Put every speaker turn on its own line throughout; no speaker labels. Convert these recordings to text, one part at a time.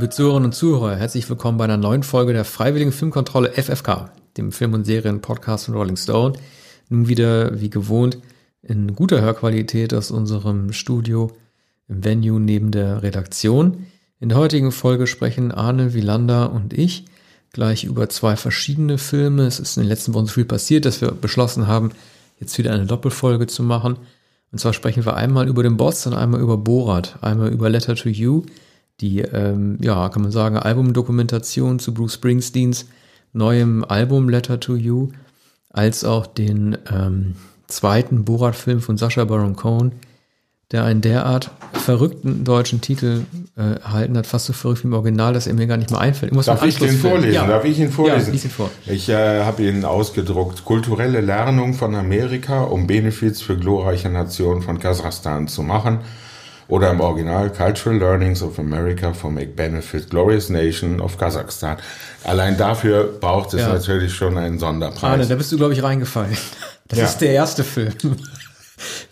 Liebe Zuhörerinnen und Zuhörer, herzlich willkommen bei einer neuen Folge der Freiwilligen Filmkontrolle FFK, dem Film- und Serien-Podcast von Rolling Stone. Nun wieder, wie gewohnt, in guter Hörqualität aus unserem Studio im Venue neben der Redaktion. In der heutigen Folge sprechen Arne Wielander und ich gleich über zwei verschiedene Filme. Es ist in den letzten Wochen so viel passiert, dass wir beschlossen haben, jetzt wieder eine Doppelfolge zu machen. Und zwar sprechen wir einmal über den Boss und einmal über Borat, einmal über Letter to You, die, ähm, ja, kann man sagen, Albumdokumentation zu Bruce Springsteens neuem Album Letter to You, als auch den ähm, zweiten Borat-Film von Sacha Baron Cohen, der einen derart verrückten deutschen Titel äh, erhalten hat, fast so verrückt wie im Original, dass er mir gar nicht mehr einfällt.
Ich Darf ich den vorlesen? Ja. Darf ich ihn vorlesen? Ja,
lies ihn vor.
Ich äh, habe ihn ausgedruckt. Kulturelle Lernung von Amerika, um Benefits für glorreiche Nationen von Kasachstan zu machen. Oder im Original Cultural Learnings of America for Make Benefit Glorious Nation of Kasachstan. Allein dafür braucht es ja. natürlich schon einen Sonderpreis.
Arne, da bist du, glaube ich, reingefallen. Das ja. ist der erste Film.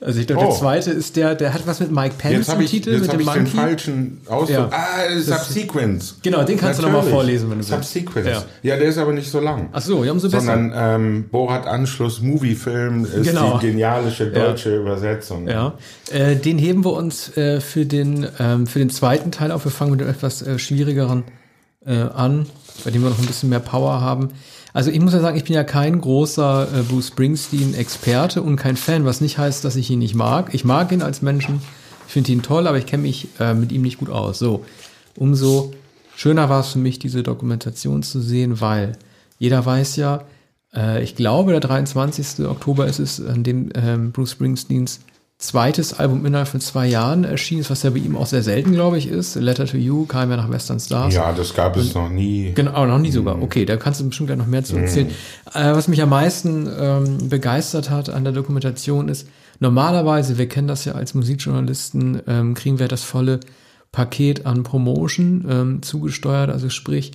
Also ich glaube, oh. der zweite ist der, der hat was mit Mike Pence
im
ich,
Titel, jetzt mit dem Monkey. den falschen Ausdruck. Ja. Ah, Subsequence.
Genau, den kannst Natürlich. du nochmal vorlesen, wenn du
willst. Subsequence. Ja. ja, der ist aber nicht so lang.
Ach so, ja, umso besser.
Sondern ähm, Borat Anschluss Movie-Film ist genau. die genialische deutsche ja. Übersetzung.
Ja, äh, den heben wir uns äh, für, den, ähm, für den zweiten Teil auf. Wir fangen mit dem etwas äh, schwierigeren äh, an, bei dem wir noch ein bisschen mehr Power haben. Also ich muss ja sagen, ich bin ja kein großer äh, Bruce Springsteen-Experte und kein Fan, was nicht heißt, dass ich ihn nicht mag. Ich mag ihn als Menschen, ich finde ihn toll, aber ich kenne mich äh, mit ihm nicht gut aus. So, umso schöner war es für mich, diese Dokumentation zu sehen, weil jeder weiß ja, äh, ich glaube, der 23. Oktober ist es, an dem ähm, Bruce Springsteens zweites Album innerhalb von zwei Jahren erschienen ist, was ja bei ihm auch sehr selten, glaube ich, ist. Letter to You kam ja nach Western Stars.
Ja, das gab es noch nie.
Genau, noch nie sogar. Mhm. Okay, da kannst du bestimmt gleich noch mehr zu erzählen. Mm. Äh, was mich am meisten ähm, begeistert hat an der Dokumentation ist, normalerweise, wir kennen das ja als Musikjournalisten, ähm, kriegen wir das volle Paket an Promotion ähm, zugesteuert, also sprich,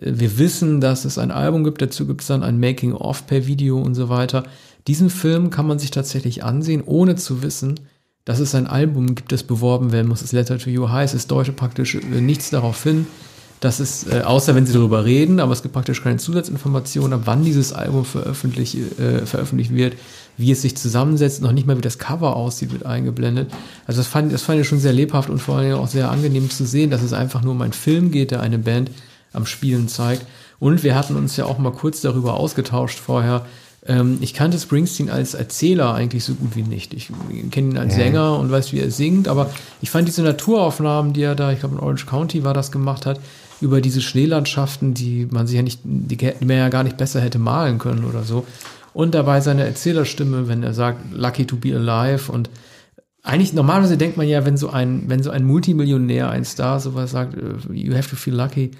äh, wir wissen, dass es ein Album gibt, dazu gibt es dann ein Making-of per Video und so weiter. Diesen Film kann man sich tatsächlich ansehen, ohne zu wissen, dass es ein Album gibt, das beworben werden muss. Das Letter to You heißt, es deutet praktisch äh, nichts darauf hin, dass es, äh, außer wenn sie darüber reden, aber es gibt praktisch keine Zusatzinformationen, ab wann dieses Album veröffentlicht, äh, veröffentlicht wird, wie es sich zusammensetzt, noch nicht mal wie das Cover aussieht, wird eingeblendet. Also das fand, das fand ich schon sehr lebhaft und vor allem auch sehr angenehm zu sehen, dass es einfach nur um einen Film geht, der eine Band am Spielen zeigt. Und wir hatten uns ja auch mal kurz darüber ausgetauscht vorher, ähm, ich kannte Springsteen als Erzähler eigentlich so gut wie nicht. Ich kenne ihn als ja. Sänger und weiß, wie er singt, aber ich fand diese Naturaufnahmen, die er da, ich glaube in Orange County war das gemacht hat, über diese Schneelandschaften, die man sich ja nicht, die, die man ja gar nicht besser hätte malen können oder so. Und dabei seine Erzählerstimme, wenn er sagt, lucky to be alive und eigentlich normalerweise denkt man ja, wenn so ein, wenn so ein Multimillionär, ein Star sowas sagt, äh, you have to feel lucky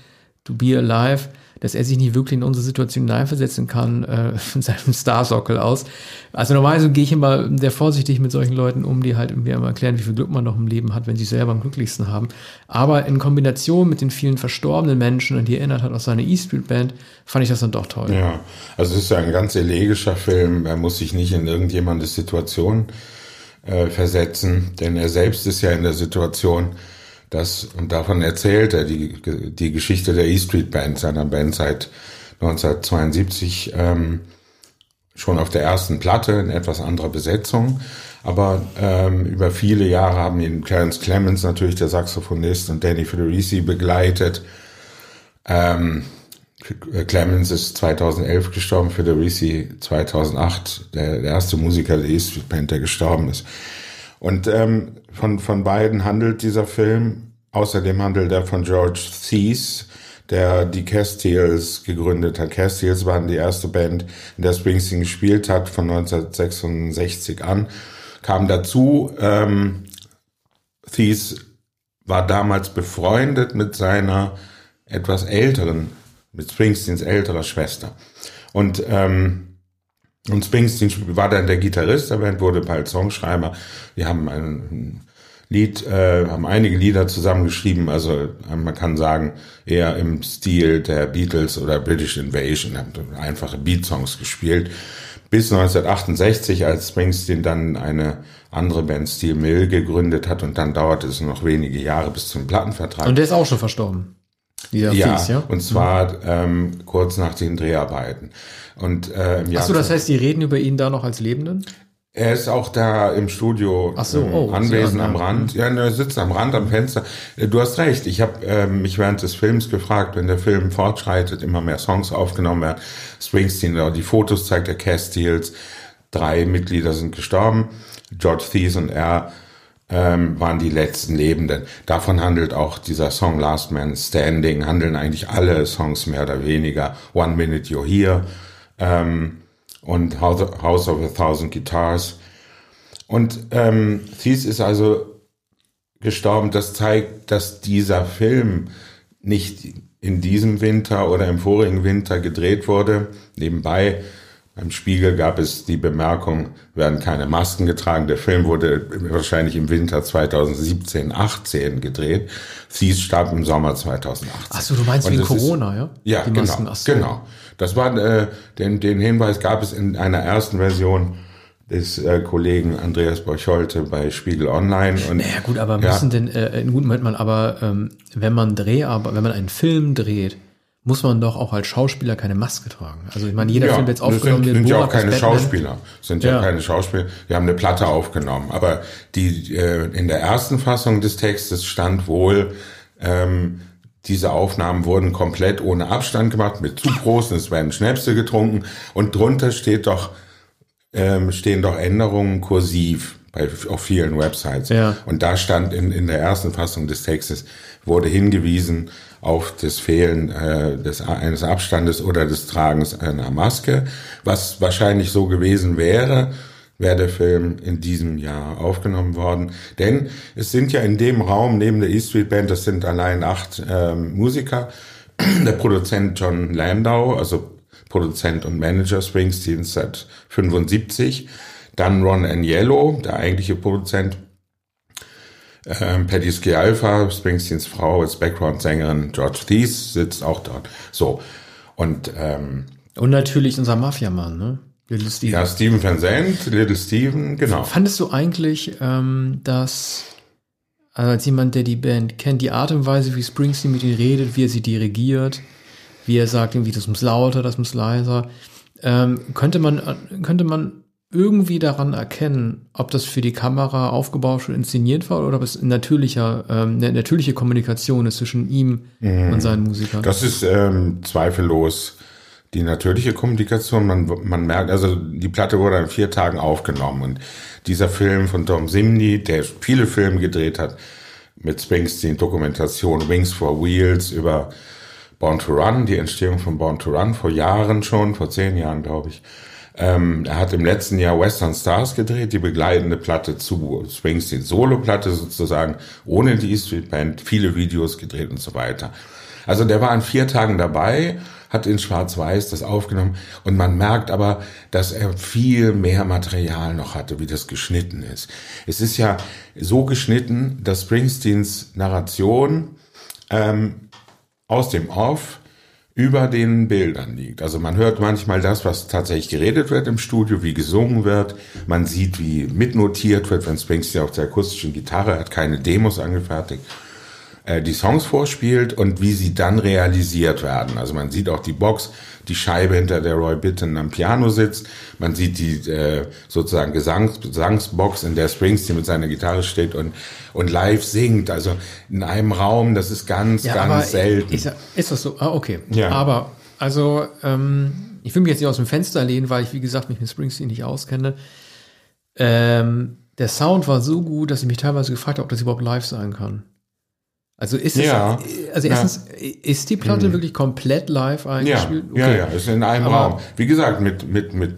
to be alive, dass er sich nicht wirklich in unsere Situation hineinversetzen kann, äh, von seinem Starsockel aus. Also normalerweise gehe ich immer sehr vorsichtig mit solchen Leuten um, die halt irgendwie immer erklären, wie viel Glück man noch im Leben hat, wenn sie selber am glücklichsten haben. Aber in Kombination mit den vielen verstorbenen Menschen, an die er erinnert hat aus seiner E-Street-Band, fand ich das dann doch toll.
Ja, also es ist ja ein ganz elegischer Film. Er muss sich nicht in irgendjemandes Situation äh, versetzen, denn er selbst ist ja in der Situation, das, und davon erzählt er die, die Geschichte der E Street Band, seiner Band seit 1972, ähm, schon auf der ersten Platte in etwas anderer Besetzung. Aber ähm, über viele Jahre haben ihn Clarence Clemens, natürlich der Saxophonist, und Danny Federici begleitet. Ähm, Clemens ist 2011 gestorben, Federici 2008, der, der erste Musiker der E Street Band, der gestorben ist. Und ähm, von, von beiden handelt dieser Film. Außerdem handelt er von George Thies, der die Castiles gegründet hat. Castiles waren die erste Band, in der Springsteen gespielt hat, von 1966 an. Kam dazu, ähm, Thies war damals befreundet mit seiner etwas älteren, mit Springsteens älterer Schwester. Und ähm, und Springsteen war dann der Gitarrist der Band, wurde bald Songschreiber. Wir haben ein Lied, äh, haben einige Lieder zusammengeschrieben, also man kann sagen, eher im Stil der Beatles oder British Invasion, haben einfache Beat-Songs gespielt. Bis 1968, als Springsteen dann eine andere Band Steel Mill gegründet hat und dann dauerte es noch wenige Jahre bis zum Plattenvertrag.
Und der ist auch schon verstorben. Dieser
Ja,
Thies, ja?
und zwar ähm, kurz nach den Dreharbeiten. Und äh, im Jahr
Achso, das heißt, die reden über ihn da noch als Lebenden?
Er ist auch da im Studio
so,
ähm,
oh,
anwesend am. Rand. Ja, ne, er sitzt am Rand am Fenster. Äh, Du hast recht. Ich habe ähm, mich während des Films gefragt, wenn der Film fortschreitet, immer mehr Songs aufgenommen werden. Springsteen, die Fotos zeigt er, Cass Steels. Drei Mitglieder sind gestorben. George Thies und er ähm, waren die letzten Lebenden. Davon handelt auch dieser Song Last Man Standing, handeln eigentlich alle Songs mehr oder weniger. One Minute You're Here ähm, und House of a Thousand Guitars. Und ähm, Thies ist also gestorben. Das zeigt, dass dieser Film nicht in diesem Winter oder im vorigen Winter gedreht wurde. Nebenbei beim Spiegel gab es die Bemerkung, werden keine Masken getragen. Der Film wurde wahrscheinlich im Winter 2017, 18 gedreht. Thies starb im Sommer 2018.
Achso, du meinst wegen
das ist-
Corona, ja?
ja,
Die
genau.
Masken, ach so.
genau. Das war äh, den, den Hinweis gab es in einer ersten Version des äh, Kollegen Andreas Borcholte bei Spiegel Online. Und
Naja, gut, aber
Ja.
müssen denn, äh, in gutem Moment mal, aber ähm, wenn man Dreharbeit, wenn man einen Film dreht, muss man doch auch als Schauspieler keine Maske tragen. Also ich meine, jeder Film, der jetzt aufgenommen
sind, sind ja auch keine Schauspieler. Sind ja,
Ja.
keine Schauspieler. Die haben eine Platte aufgenommen. Aber die äh, in der ersten Fassung des Textes stand wohl, ähm, diese Aufnahmen wurden komplett ohne Abstand gemacht, mit zu großen, es werden Schnäpse getrunken und drunter steht doch, ähm, stehen doch Änderungen kursiv bei, auf vielen Websites.
Ja.
Und da stand in, in der ersten Fassung des Textes, wurde hingewiesen auf das Fehlen äh, des, eines Abstandes oder des Tragens einer Maske, was wahrscheinlich so gewesen wäre, wäre der Film in diesem Jahr aufgenommen worden. Denn es sind ja in dem Raum neben der E Street Band, das sind allein acht ähm, Musiker, der Produzent John Landau, also Produzent und Manager Springsteen seit 75, dann Ron Aniello, der eigentliche Produzent, ähm, Patty Scialfa, Springsteens Frau, als Background-Sängerin, George Thies sitzt auch dort. So. Und ähm,
Und natürlich unser Mafiamann, ne? Little Steve.
ja, Steven Van Zandt, Little Steven, genau.
Fandest du eigentlich, ähm, dass also als jemand, der die Band kennt, die Art und Weise, wie Springsteen mit ihnen redet, wie er sie dirigiert, wie er sagt, irgendwie, das muss lauter, das muss leiser, ähm, könnte man könnte man irgendwie daran erkennen, ob das für die Kamera aufgebaut und inszeniert war oder ob es ein natürlicher, ähm, eine natürliche Kommunikation ist zwischen ihm und seinen Musikern.
Das ist ähm, zweifellos die natürliche Kommunikation. Man, man merkt, also die Platte wurde in vier Tagen aufgenommen und dieser Film von Tom Simney, der viele Filme gedreht hat, mit Springsteen, Dokumentation Wings for Wheels über Born to Run, die Entstehung von Born to Run vor Jahren schon, vor zehn Jahren glaube ich. Ähm, er hat im letzten Jahr Western Stars gedreht, die begleitende Platte zu Springsteen Solo-Platte sozusagen, ohne die Street Band, viele Videos gedreht und so weiter. Also der war an vier Tagen dabei, hat in Schwarz-Weiß das aufgenommen und man merkt aber, dass er viel mehr Material noch hatte, wie das geschnitten ist. Es ist ja so geschnitten, dass Springsteens Narration ähm, aus dem Off über den Bildern liegt. Also man hört manchmal das, was tatsächlich geredet wird im Studio, wie gesungen wird. Man sieht, wie mitnotiert wird, wenn Springsteen auf der akustischen Gitarre hat keine Demos angefertigt äh, die Songs vorspielt und wie sie dann realisiert werden. Also man sieht auch die Box, die Scheibe, hinter der Roy Bittan am Piano sitzt. Man sieht die äh, sozusagen Gesangs Gesangsbox, in der Springsteen mit seiner Gitarre steht und, und live singt. Also in einem Raum, das ist ganz, ganz selten.
Ist, ist das so? Ah, okay.
Ja.
Aber, also, ähm, ich will mich jetzt nicht aus dem Fenster lehnen, weil ich, wie gesagt, mich mit Springsteen nicht auskenne. Ähm, der Sound war so gut, dass ich mich teilweise gefragt habe, ob das überhaupt live sein kann. Also ist
Ja.
es, also erstens, ist die Platte wirklich komplett live
ja,
eingespielt?
ja, ja, ist in einem
Aber-
Raum. Wie gesagt, mit, mit, mit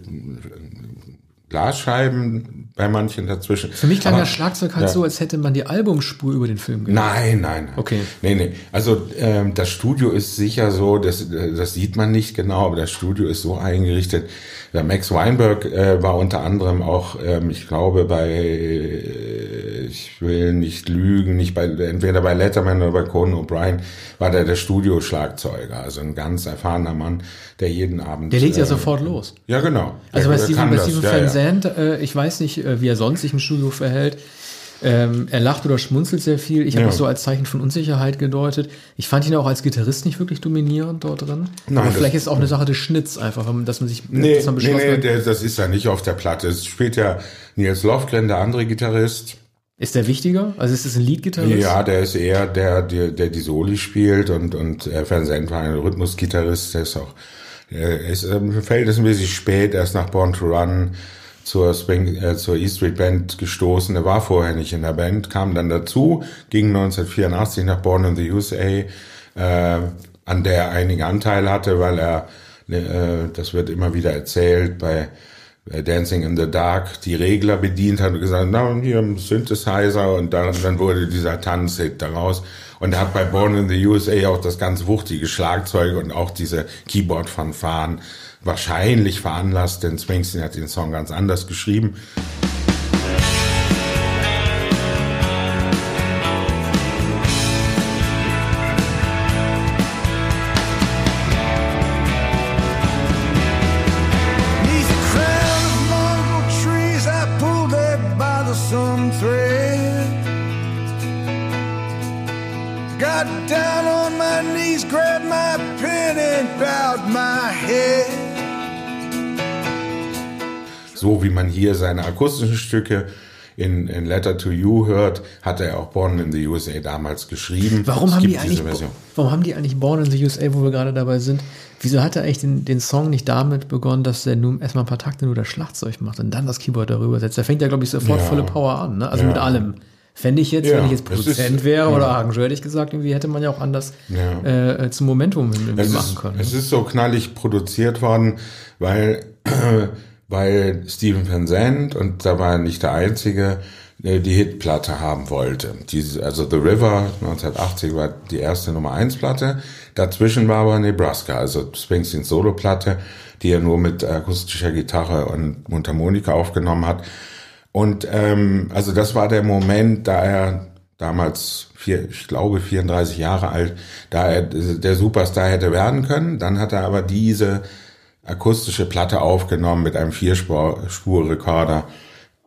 Glasscheiben bei manchen dazwischen.
Für mich klang
Aber-
das Schlagzeug halt
ja.
so, als hätte man die Albumspur über den Film gehört.
Nein, nein, nein.
Okay.
Nee, nee. Also ähm, das Studio ist sicher so, das, äh, das sieht man nicht genau, aber das Studio ist so eingerichtet. Der Max Weinberg äh, war unter anderem auch, ähm, ich glaube, bei, äh, ich will nicht lügen, nicht bei, entweder bei Letterman oder bei Conan O'Brien, war der der Studioschlagzeuger, also ein ganz erfahrener Mann, der jeden Abend.
Der legt ja
äh,
sofort los.
Ja, genau.
Also
Der-
bei Steven, bei
ja,
Van
ja.
Zandt, äh, ich weiß nicht, äh, wie er sonst sich im Studio verhält, Ähm, er lacht oder schmunzelt sehr viel. Ich habe
Ja.
das so als Zeichen von Unsicherheit gedeutet. Ich fand ihn auch als Gitarrist nicht wirklich dominierend dort drin.
Nein,
Aber vielleicht ist es auch eine Sache des Schnitts einfach, dass man sich
Nee,
dass man
nee,
beschlossen
nee
hat.
der, das ist ja nicht auf der Platte. Es spielt ja Nils Lofgren, der andere Gitarrist.
Ist der wichtiger? Also ist es ein Lead-Gitarrist?
Ja, der ist eher der, der, der die Soli spielt und, und äh, Vincent war ein Rhythmusgitarrist, der ist auch, er ist, ähm, fällt es ein bisschen spät, erst nach Born to Run zur Spring, äh, zur E Street Band gestoßen. Er war vorher nicht in der Band, kam dann dazu, ging 1984 nach Born in the USA, äh, an der er einige Anteile hatte, weil er, äh, das wird immer wieder erzählt, bei Dancing in the Dark die Regler bedient hat und gesagt, na, und hier ein Synthesizer und dann, dann wurde dieser Tanzhit daraus. Und er hat bei Born in the USA auch das ganz wuchtige Schlagzeug und auch diese Keyboard-Fanfaren wahrscheinlich veranlasst, denn Springsteen hat den Song ganz anders geschrieben. Hier seine akustischen Stücke in, in Letter to You hört, hat er auch Born in the USA damals geschrieben.
Warum
Es
haben, die eigentlich,
Version.
warum haben die eigentlich Born in the USA, wo wir gerade dabei sind? Wieso hat er eigentlich den, den Song nicht damit begonnen, dass er nun erstmal ein paar Takte nur das Schlagzeug macht und dann das Keyboard darüber setzt? Da fängt ja, glaube ich, sofort
Ja.
volle Power an. Ne? Also
Ja.
mit allem. Fände ich jetzt,
Ja,
wenn ich jetzt
es ist-
Produzent wäre oder
ja.
Arrangeur, hätte ich gesagt, irgendwie hätte man ja auch anders
Ja.
äh, äh, zum Momentum hin irgendwie
Es
machen
ist,
können. ne?
es ist so knallig produziert worden, weil, weil Steven Van Zandt, und da war er nicht der Einzige, äh, die Hitplatte haben wollte. Also The River 1980 war die erste Nummer 1 Platte. Dazwischen war aber Nebraska, also Springsteens Solo-Platte, die er nur mit akustischer Gitarre und Mundharmonika aufgenommen hat. Und ähm, also das war der Moment, da er damals, vier, ich glaube 34 Jahre alt, da er der Superstar hätte werden können. Dann hat er aber diese akustische Platte aufgenommen mit einem Vierspur-Rekorder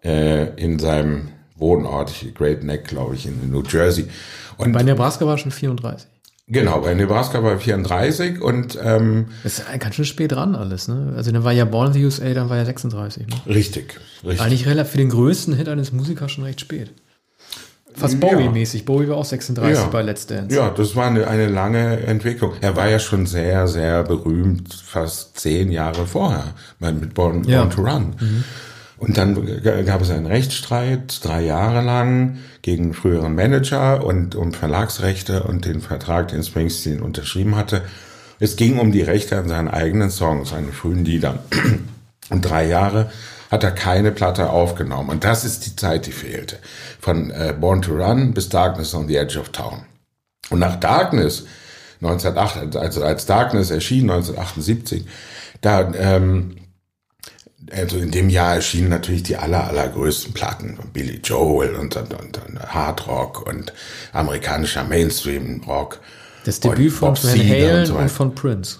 äh, in seinem Wohnort, Great Neck, glaube ich, in New Jersey. Und
Bei Nebraska war er schon 34.
genau, bei Nebraska war er 34 und ähm,
Das ist ganz schön spät dran alles. Ne? Also dann war ja Born in the USA, dann war er 36. Ne?
richtig, richtig.
Eigentlich relativ für den größten Hit eines Musikers schon recht spät. Fast. Bowie-mäßig. Bowie war auch 36
Ja.
bei Let's Dance.
Ja, das war eine, eine lange Entwicklung. Er war ja schon sehr, sehr berühmt, fast zehn Jahre vorher, mit Born,
Ja.
Born to Run. Und dann gab es einen Rechtsstreit, drei Jahre lang, gegen einen früheren Manager und um Verlagsrechte und den Vertrag, den Springsteen unterschrieben hatte. Es ging um die Rechte an seinen eigenen Songs, seinen frühen Liedern. Und drei Jahre hat er keine Platte aufgenommen. Und das ist die Zeit, die fehlte. Von äh, Born to Run bis Darkness on the Edge of Town. Und nach Darkness, 1908, also als Darkness erschien, 1978, da, ähm, also in dem Jahr erschienen natürlich die aller, allergrößten Platten von Billy Joel und, und, und, und Hard Rock und amerikanischer Mainstream Rock.
Das
Und
Debüt von Van Halen
und
und,
so weiter.
von Prince.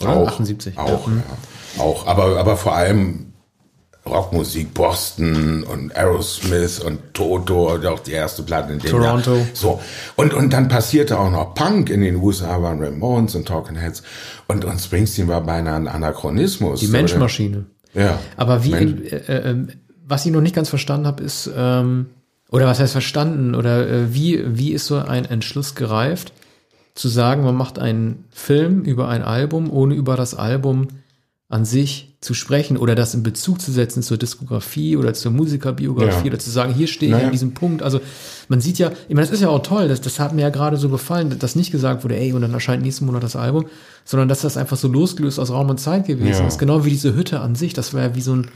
Oder?
Auch,
78.
Auch,
Ja.
ja. auch. Aber, aber vor allem Rockmusik, Boston und Aerosmith und Toto, und auch die erste Platte in dem
Toronto.
Jahr. So. Und, und dann passierte auch noch Punk in den USA, waren Ramones und Talking Heads. Und, und Springsteen war beinahe ein Anachronismus.
Die Menschmaschine.
Ja.
Aber wie, äh, äh, ähm, was ich noch nicht ganz verstanden habe, ist, ähm, oder was heißt verstanden, oder äh, wie, wie ist so ein Entschluss gereift, zu sagen, man macht einen Film über ein Album, ohne über das Album an sich zu sprechen oder das in Bezug zu setzen zur Diskografie oder zur Musikerbiografie
Ja.
oder zu sagen, hier stehe ich
Naja.
an diesem Punkt. Also man sieht ja, ich meine, das ist ja auch toll, das, das hat mir ja gerade so gefallen, dass nicht gesagt wurde, ey, und dann erscheint nächsten Monat das Album, sondern dass das einfach so losgelöst aus Raum und Zeit gewesen
Ja.
ist. Genau wie diese Hütte an sich, das war ja wie so ein,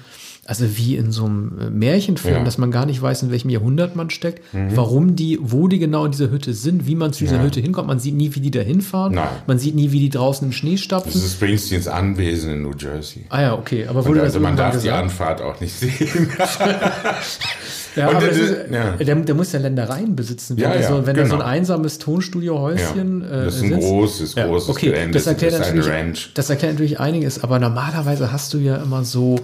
also wie in so einem äh, Märchenfilm,
Ja. Mhm.
dass man gar nicht weiß, in welchem Jahrhundert man steckt, warum die, wo die genau in dieser Hütte sind, wie man zu dieser
Ja.
Hütte hinkommt. Man sieht nie, wie die da hinfahren.
Nein.
Man sieht nie, wie die draußen im Schnee
Das
stapfen.
ist Springsteens Anwesen in New Jersey.
Ah ja, okay, aber wurde das
also man darf die
gesagt?
Anfahrt auch nicht sehen.
Ja,
Und
aber
das ist- ja.
der, der muss ja Ländereien besitzen. Wenn
Ja, ja,
so, wenn er so ein
genau.
einsames Tonstudiohäuschen
Ja,
äh,
das ist ein
sitzt.
großes, großes
okay,
Gelände.
Das erklärt,
Das
natürlich,
Ranch.
das erklärt natürlich einiges, aber normalerweise hast du ja immer so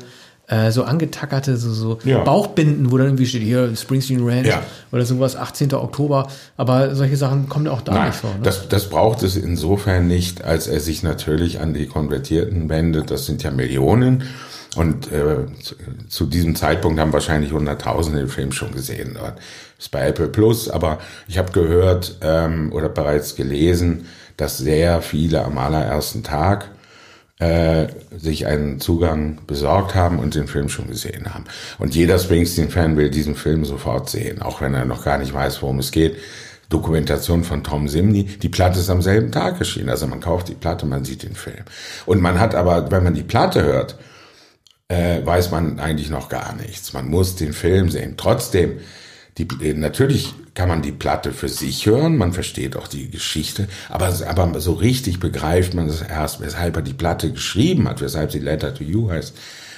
äh, so angetackerte, so, so
Ja.
Bauchbinden, wo dann irgendwie steht, hier Springsteen Ranch
Ja.
oder sowas, 18. Oktober. Aber solche Sachen kommen auch da
Nein,
nicht vor. Ne?
das, das braucht es insofern nicht, als er sich natürlich an die Konvertierten wendet. Das sind ja Millionen. Und äh, zu, diesem Zeitpunkt haben wahrscheinlich Hunderttausende den Film schon gesehen. Das ist bei Apple Plus. Aber ich habe gehört ähm, oder bereits gelesen, dass sehr viele am allerersten Tag äh, sich einen Zugang besorgt haben und den Film schon gesehen haben. Und jeder Springsteen-Fan will diesen Film sofort sehen, auch wenn er noch gar nicht weiß, worum es geht. Dokumentation von Tom Simney. Die Platte ist am selben Tag erschienen. Also man kauft die Platte, man sieht den Film. Und man hat aber, wenn man die Platte hört, äh, weiß man eigentlich noch gar nichts. Man muss den Film sehen. Trotzdem, die, äh, natürlich kann man die Platte für sich hören, man versteht auch die Geschichte, aber, aber so richtig begreift man es erst, weshalb er die Platte geschrieben hat, weshalb sie Letter to You heißt.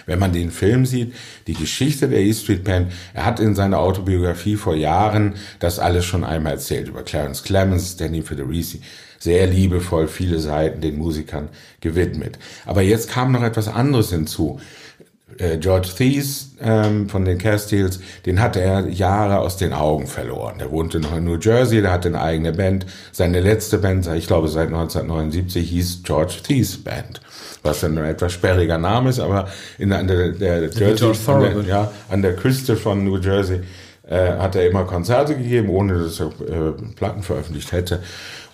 Wenn man den Film sieht, die Geschichte der E Street Band, er hat in seiner Autobiografie vor Jahren das alles schon einmal erzählt, über Clarence Clemens, Danny Federici, sehr liebevoll viele Seiten den Musikern gewidmet. Aber jetzt kam noch etwas anderes hinzu äh, George Thies ähm, von den Castiles, den hatte er Jahre aus den Augen verloren. Der wohnte noch in New Jersey, der hatte eine eigene Band. Seine letzte Band, ich glaube seit 1979, hieß George Thies Band. Was dann ein etwas sperriger Name ist, aber in, an, der, der Jersey, an, der, ja, an der Küste von New Jersey äh, hat er immer Konzerte gegeben, ohne dass er äh, Platten veröffentlicht hätte.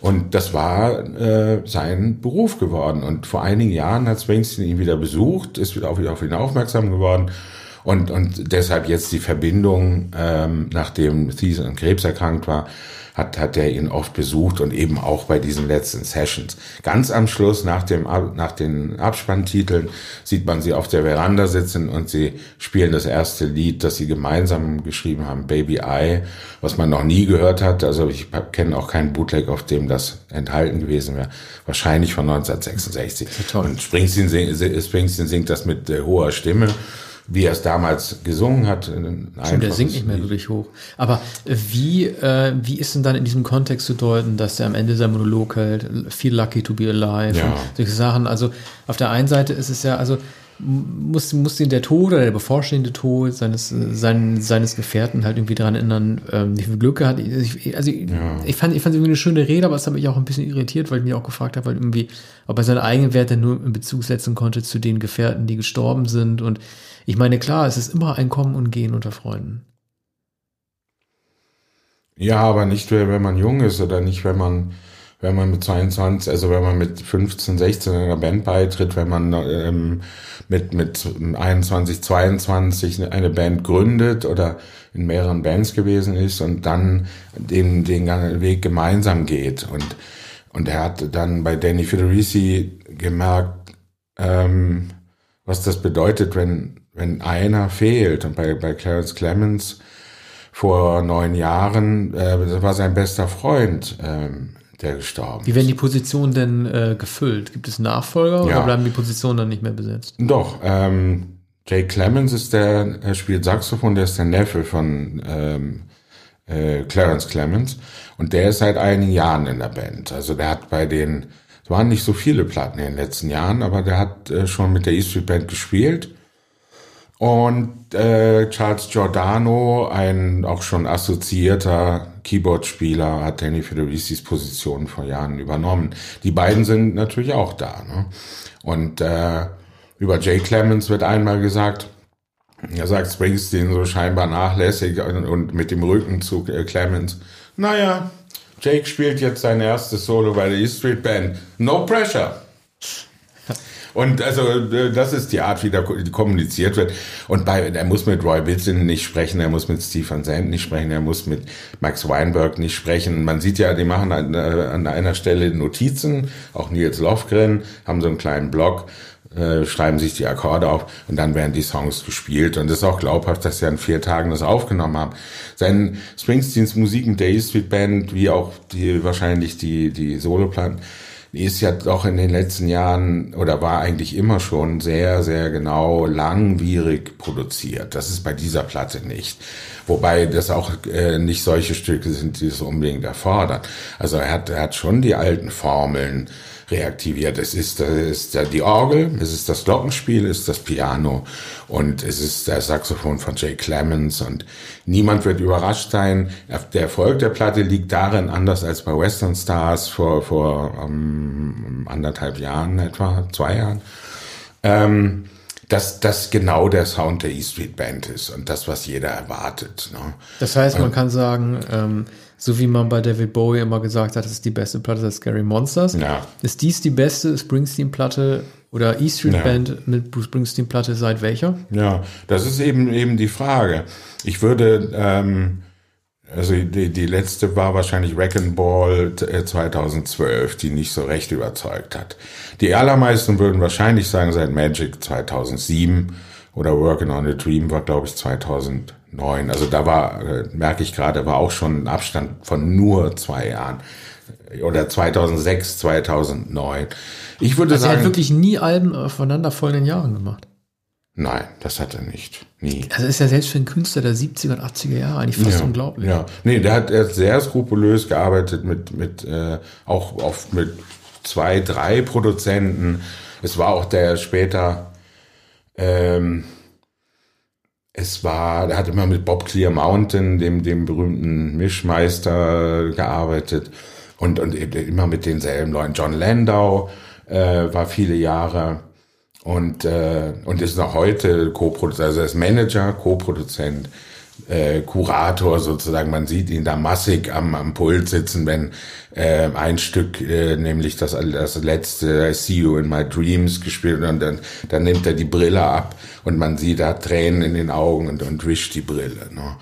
Und das war äh, sein Beruf geworden. Und vor einigen Jahren hat Springsteen ihn wieder besucht, ist wieder auf, wieder auf ihn aufmerksam geworden. Und, und deshalb jetzt die Verbindung, ähm, nachdem Thies an Krebs erkrankt war, hat, hat er ihn oft besucht und eben auch bei diesen letzten Sessions. Ganz am Schluss, nach, dem, nach den Abspanntiteln, sieht man sie auf der Veranda sitzen und sie spielen das erste Lied, das sie gemeinsam geschrieben haben, Baby I, was man noch nie gehört hat. Also ich kenne auch keinen Bootleg, auf dem das enthalten gewesen wäre. Wahrscheinlich von 1966.
toll.
Und Springsteen, sing, Springsteen singt das mit äh, hoher Stimme, wie er es damals gesungen hat.
Stimmt, der singt nicht mehr wirklich hoch. Aber wie, äh, wie ist denn dann in diesem Kontext zu deuten, dass er am Ende sein Monolog hält, feel lucky to be alive
Ja.
und solche Sachen? Also auf der einen Seite ist es ja, also muss, muss ihn der Tod oder der bevorstehende Tod seines, sein, seines Gefährten halt irgendwie daran erinnern, ähm, wie viel Glück er hat. Ich, also ich, ich fand ich fand es irgendwie eine schöne Rede, aber es hat mich auch ein bisschen irritiert, weil ich mich auch gefragt habe, weil irgendwie, ob er seine eigenen Werte nur in Bezug setzen konnte zu den Gefährten, die gestorben sind. Und ich meine, klar, es ist immer ein Kommen und Gehen unter Freunden.
Ja, aber nicht, wenn man jung ist oder nicht, wenn man, wenn man mit 22, also wenn man mit 15, 16 einer Band beitritt, wenn man ähm, mit, mit 21, 22 eine Band gründet oder in mehreren Bands gewesen ist und dann den, den Weg gemeinsam geht. Und, und er hat dann bei Danny Federici gemerkt, ähm, was das bedeutet, wenn, wenn einer fehlt. Und bei, bei Clarence Clemens vor neun Jahren, äh, das war sein bester Freund, ähm, der gestorben
Wie werden die Positionen denn äh, gefüllt? Gibt es Nachfolger
Ja.
oder bleiben die Positionen dann nicht mehr besetzt?
Doch, ähm, Jay Clemens ist der, er spielt Saxophon, der ist der Neffe von ähm, äh, Clarence Clemens und der ist seit einigen Jahren in der Band. Also der hat bei den, es waren nicht so viele Platten in den letzten Jahren, aber der hat äh, schon mit der E Street Band gespielt. Und äh, Charles Giordano, ein auch schon assoziierter Keyboard-Spieler, hat Danny Federicis Position vor Jahren übernommen. Die beiden sind natürlich auch da. Ne? Und äh, über Jay Clemens wird einmal gesagt, er sagt Springsteen so scheinbar nachlässig und, und mit dem Rücken zu äh, Clemens. Naja, Jake spielt jetzt sein erstes Solo bei der E Street Band. No pressure. Und also äh, das ist die Art, wie da ko- kommuniziert wird. Und bei, er muss mit Roy Wilson nicht sprechen, er muss mit Stephen Sand nicht sprechen, er muss mit Max Weinberg nicht sprechen. Man sieht ja, die machen an, äh, an einer Stelle Notizen, auch Nils Lofgren, haben so einen kleinen Blog, äh, schreiben sich die Akkorde auf und dann werden die Songs gespielt. Und es ist auch glaubhaft, dass sie an vier Tagen das aufgenommen haben. Sein Springsteens Musik mit der E Street Band, wie auch die wahrscheinlich die, die Soloplatten, ist ja doch in den letzten Jahren oder war eigentlich immer schon sehr, sehr genau langwierig produziert. Das ist bei dieser Platte nicht. Wobei das auch äh, nicht solche Stücke sind, die es unbedingt erfordern. Also er hat, er hat schon die alten Formeln reaktiviert. Es ist, es ist die Orgel, es ist das Glockenspiel, es ist das Piano und es ist der Saxophon von Jay Clemens und niemand wird überrascht sein. Der Erfolg der Platte liegt darin, anders als bei Western Stars vor, vor um, anderthalb Jahren etwa, zwei Jahren, ähm, dass das genau der Sound der E Street Band ist und das, was jeder erwartet. Ne?
Das heißt, man kann sagen, ähm, so wie man bei David Bowie immer gesagt hat, das ist die beste Platte der Scary Monsters.
Ja.
Ist dies die beste Springsteen-Platte oder E Street
Ja.
Band mit Bruce Springsteen-Platte seit welcher?
Ja, das ist eben eben die Frage. Ich würde, ähm, also die, die letzte war wahrscheinlich Wrecking Ball äh, 2012, die nicht so recht überzeugt hat. Die allermeisten würden wahrscheinlich sagen seit Magic 2007 oder Working on a Dream war glaube ich 2009. Also da war, äh, merke ich gerade, war auch schon ein Abstand von nur zwei Jahren. Oder 2006, 2009. Ich würde
Also er
sagen,
hat wirklich nie Alben aufeinanderfolgenden Jahren gemacht.
nein, das hat er nicht. Nie.
Also ist ja selbst für einen Künstler der 70er und 80er Jahre eigentlich fast unglaublich.
Ja, nee, der hat, er hat sehr skrupulös gearbeitet mit, mit äh, auch oft mit zwei, drei Produzenten. Es war auch der später, ähm, es war, er hat immer mit Bob Clear Mountain, dem, dem berühmten Mischmeister, gearbeitet und, und immer mit denselben Leuten. John Landau äh, war viele Jahre und, äh, und ist noch heute Co-Produzent, also er ist Manager, Co-Produzent, äh, Kurator sozusagen. Man sieht ihn da massig am, am Pult sitzen, wenn äh, ein Stück, äh, nämlich das, das letzte I See You in My Dreams gespielt und dann, dann nimmt er die Brille ab und man sieht da Tränen in den Augen und, und wischt die Brille. Ne?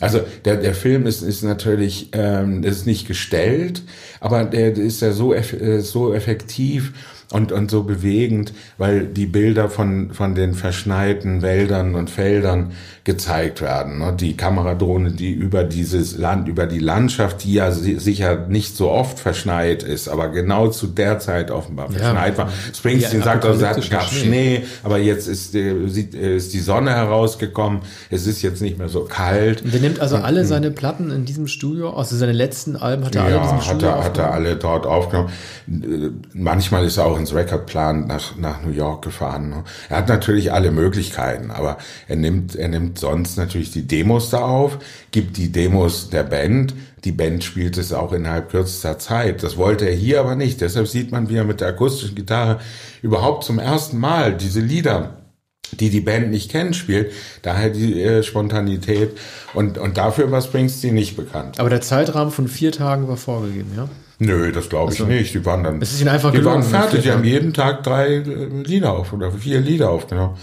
Also der, der Film ist, ist natürlich ähm, ist nicht gestellt, aber der, der ist ja so, eff, äh, so effektiv und, und so bewegend, weil die Bilder von, von den verschneiten Wäldern und Feldern gezeigt werden. Ne? Die Kameradrohne, die über dieses Land, über die Landschaft, die ja si- sicher nicht so oft verschneit ist, aber genau zu der Zeit offenbar verschneit war. Springsteen
Ja,
sagt also, es gab
Schnee.
Schnee, aber jetzt ist, äh, sieht, äh, ist die Sonne herausgekommen. Es ist jetzt nicht mehr so kalt.
Der nimmt also alle seine Platten in diesem Studio, also seine letzten Alben hat er alle in diesem
Ja, hat
Studio
er, hat er alle dort aufgenommen. Äh, Manchmal ist er auch ins Recordplan nach, nach New York gefahren. ne. Er hat natürlich alle Möglichkeiten, aber er nimmt, er nimmt sonst natürlich die Demos da auf, gibt die Demos der Band. Die Band spielt es auch innerhalb kürzester Zeit. Das wollte er hier aber nicht. Deshalb sieht man, wie er mit der akustischen Gitarre überhaupt zum ersten Mal diese Lieder die die Band nicht kennt, spielt. Daher die äh, Spontanität. Und, und dafür war Springsteen nicht bekannt.
Aber der Zeitrahmen von vier Tagen war vorgegeben, ja?
Nö, das glaube ich
Ach so.
nicht. Die waren dann.
Es ist ihnen einfach
Die waren
gelungen,
fertig. Die haben jeden Tag drei äh, Lieder auf oder vier Lieder aufgenommen.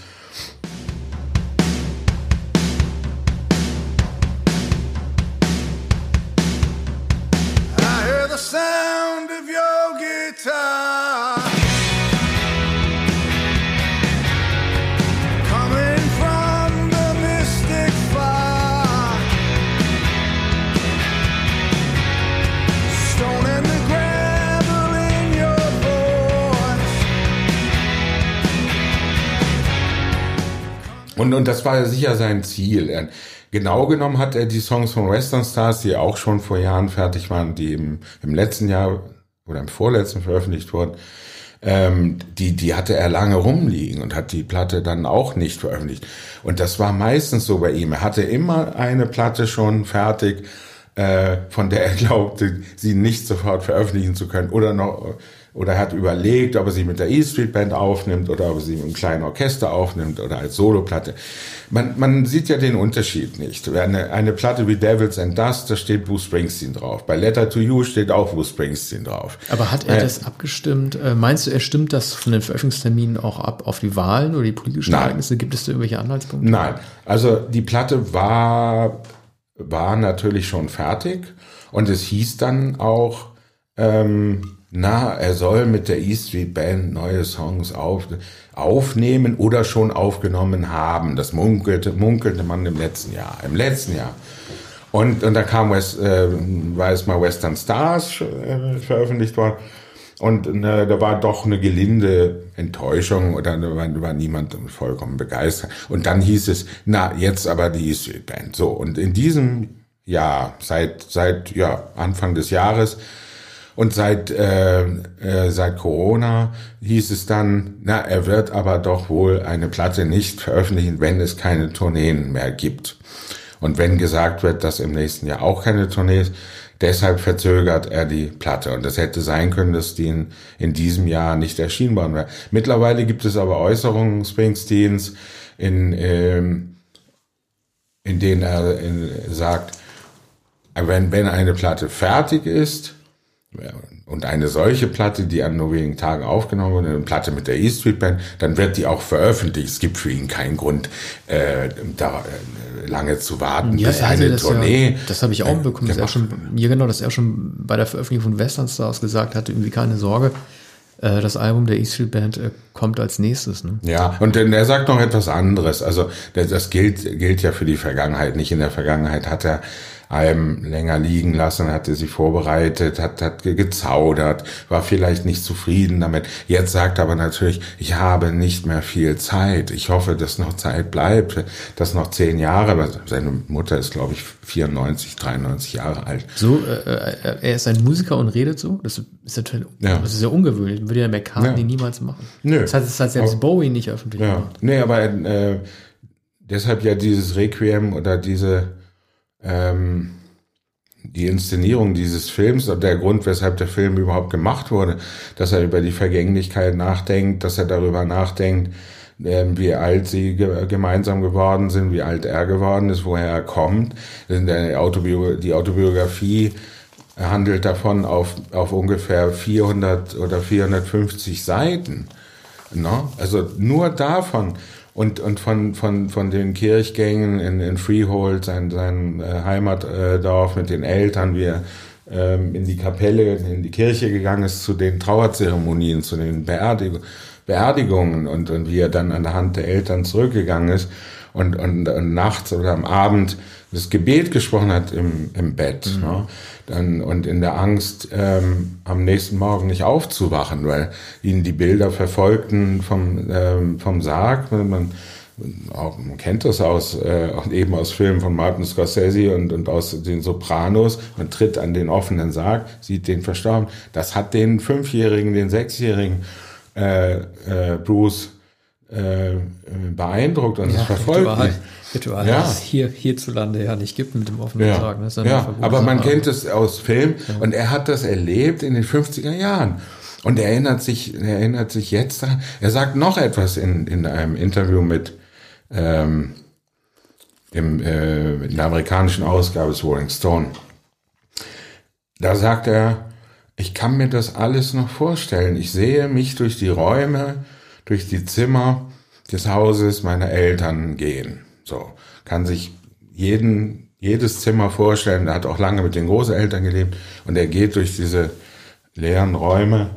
Und, und das war sicher sein Ziel. Genau genommen hat er die Songs von Western Stars, die auch schon vor Jahren fertig waren, die im, im letzten Jahr oder im vorletzten veröffentlicht wurden, ähm, die, die hatte er lange rumliegen und hat die Platte dann auch nicht veröffentlicht. Und das war meistens so bei ihm. Er hatte immer eine Platte schon fertig, äh, von der er glaubte, sie nicht sofort veröffentlichen zu können oder noch oder er hat überlegt, ob er sie mit der E Street Band aufnimmt oder ob er sie mit einem kleinen Orchester aufnimmt oder als Soloplatte. Man, man sieht ja den Unterschied nicht. Eine, eine Platte wie Devils and Dust, da steht Bruce Springsteen drauf. Bei Letter to You steht auch Bruce Springsteen drauf.
Aber hat er
Äh,
das abgestimmt? Äh, meinst du, er stimmt das von den Veröffentlichungsterminen auch ab auf die Wahlen oder die politischen
Nein.
Ereignisse? Gibt es da irgendwelche Anhaltspunkte?
Nein, also die Platte war, war natürlich schon fertig und es hieß dann auch, ähm, na, er soll mit der E Street Band neue Songs auf, aufnehmen oder schon aufgenommen haben. Das munkelte, munkelte man im letzten Jahr. Im letzten Jahr. Und, und da kam West, äh, war es mal Western Stars äh, veröffentlicht worden. Und äh, da war doch eine gelinde Enttäuschung oder da war, war niemand vollkommen begeistert. Und dann hieß es, na, jetzt aber die E Street Band. So, und in diesem Jahr, seit, seit ja, Anfang des Jahres, Und seit, äh, äh, seit Corona hieß es dann, na, er wird aber doch wohl eine Platte nicht veröffentlichen, wenn es keine Tourneen mehr gibt. Und wenn gesagt wird, dass im nächsten Jahr auch keine Tournee ist, deshalb verzögert er die Platte. Und das hätte sein können, dass die in, in diesem Jahr nicht erschienen worden wäre. Mittlerweile gibt es aber Äußerungen Springsteens, in, ähm, in denen er in, sagt, wenn, wenn eine Platte fertig ist, und eine solche Platte, die an nur wenigen Tagen aufgenommen wurde, eine Platte mit der E Street Band, dann wird die auch veröffentlicht. Es gibt für ihn keinen Grund, äh, da äh, lange zu warten,
Ja,
bis eine
das
Tournee.
Ja, das habe ich auch
äh,
bekommen, dass er schon, ja genau, dass er schon bei der Veröffentlichung von Western Stars gesagt hatte, irgendwie keine Sorge, äh, das Album der E Street Band äh, kommt als nächstes. Ne?
Ja, und denn er sagt noch etwas anderes. Also das, das gilt, gilt ja für die Vergangenheit nicht. In der Vergangenheit hat er Alben länger liegen lassen, hatte sie vorbereitet, hat, hat ge- gezaudert, war vielleicht nicht zufrieden damit. Jetzt sagt er aber natürlich, ich habe nicht mehr viel Zeit. Ich hoffe, dass noch Zeit bleibt, dass noch zehn Jahre, aber seine Mutter ist, glaube ich, 94, 93 Jahre alt.
So, äh, äh, er ist ein Musiker und redet so. Das ist natürlich,
Ja.
das ist ja ungewöhnlich. Würde ja McCartney
Ja.
niemals machen.
Nö.
Das hat, das hat selbst Bowie nicht öffentlich
Ja,
gemacht.
nee, aber äh, deshalb ja dieses Requiem oder diese ähm, die Inszenierung dieses Films und der Grund, weshalb der Film überhaupt gemacht wurde, dass er über die Vergänglichkeit nachdenkt, dass er darüber nachdenkt, ähm, wie alt sie ge gemeinsam geworden sind, wie alt er geworden ist, woher er kommt. Autobio die Autobiografie handelt davon auf, auf ungefähr 400 oder 450 Seiten. Ne? Also nur davon und, und von, von, von den Kirchgängen in, in Freehold, sein, sein äh, Heimatdorf mit den Eltern, wie er ähm, in die Kapelle, in die Kirche gegangen ist, zu den Trauerzeremonien, zu den Beerdig Beerdigungen und, und wie er dann an der Hand der Eltern zurückgegangen ist und, und, und nachts oder am Abend das Gebet gesprochen hat im, im Bett. Ne? Dann, und in der Angst, ähm, am nächsten Morgen nicht aufzuwachen, weil ihn die Bilder verfolgten vom, ähm, vom Sarg. Man, man, auch, man kennt das aus, äh, auch eben aus Filmen von Martin Scorsese und, und aus den Sopranos. Man tritt an den offenen Sarg, sieht den verstorben. Das hat den Fünfjährigen, den Sechsjährigen äh, äh, Bruce äh, beeindruckt und es verfolgt
Ritual. Ritual
Ja.
das hier hierzulande ja nicht gibt mit dem offenen
Ja,
Sarg. Ne? Das
ja. aber man kennt es aus Film und er hat das erlebt in den 50er Jahren. Und er erinnert sich, er erinnert sich jetzt daran. Er sagt noch etwas in, in einem Interview mit ähm, im, äh, in der amerikanischen Ausgabe des Rolling Stone. Da sagt er, ich kann mir das alles noch vorstellen. Ich sehe mich durch die Räume, durch die Zimmer des Hauses meiner Eltern gehen. So, kann sich jeden, jedes Zimmer vorstellen. Er hat auch lange mit den Großeltern gelebt und er geht durch diese leeren Räume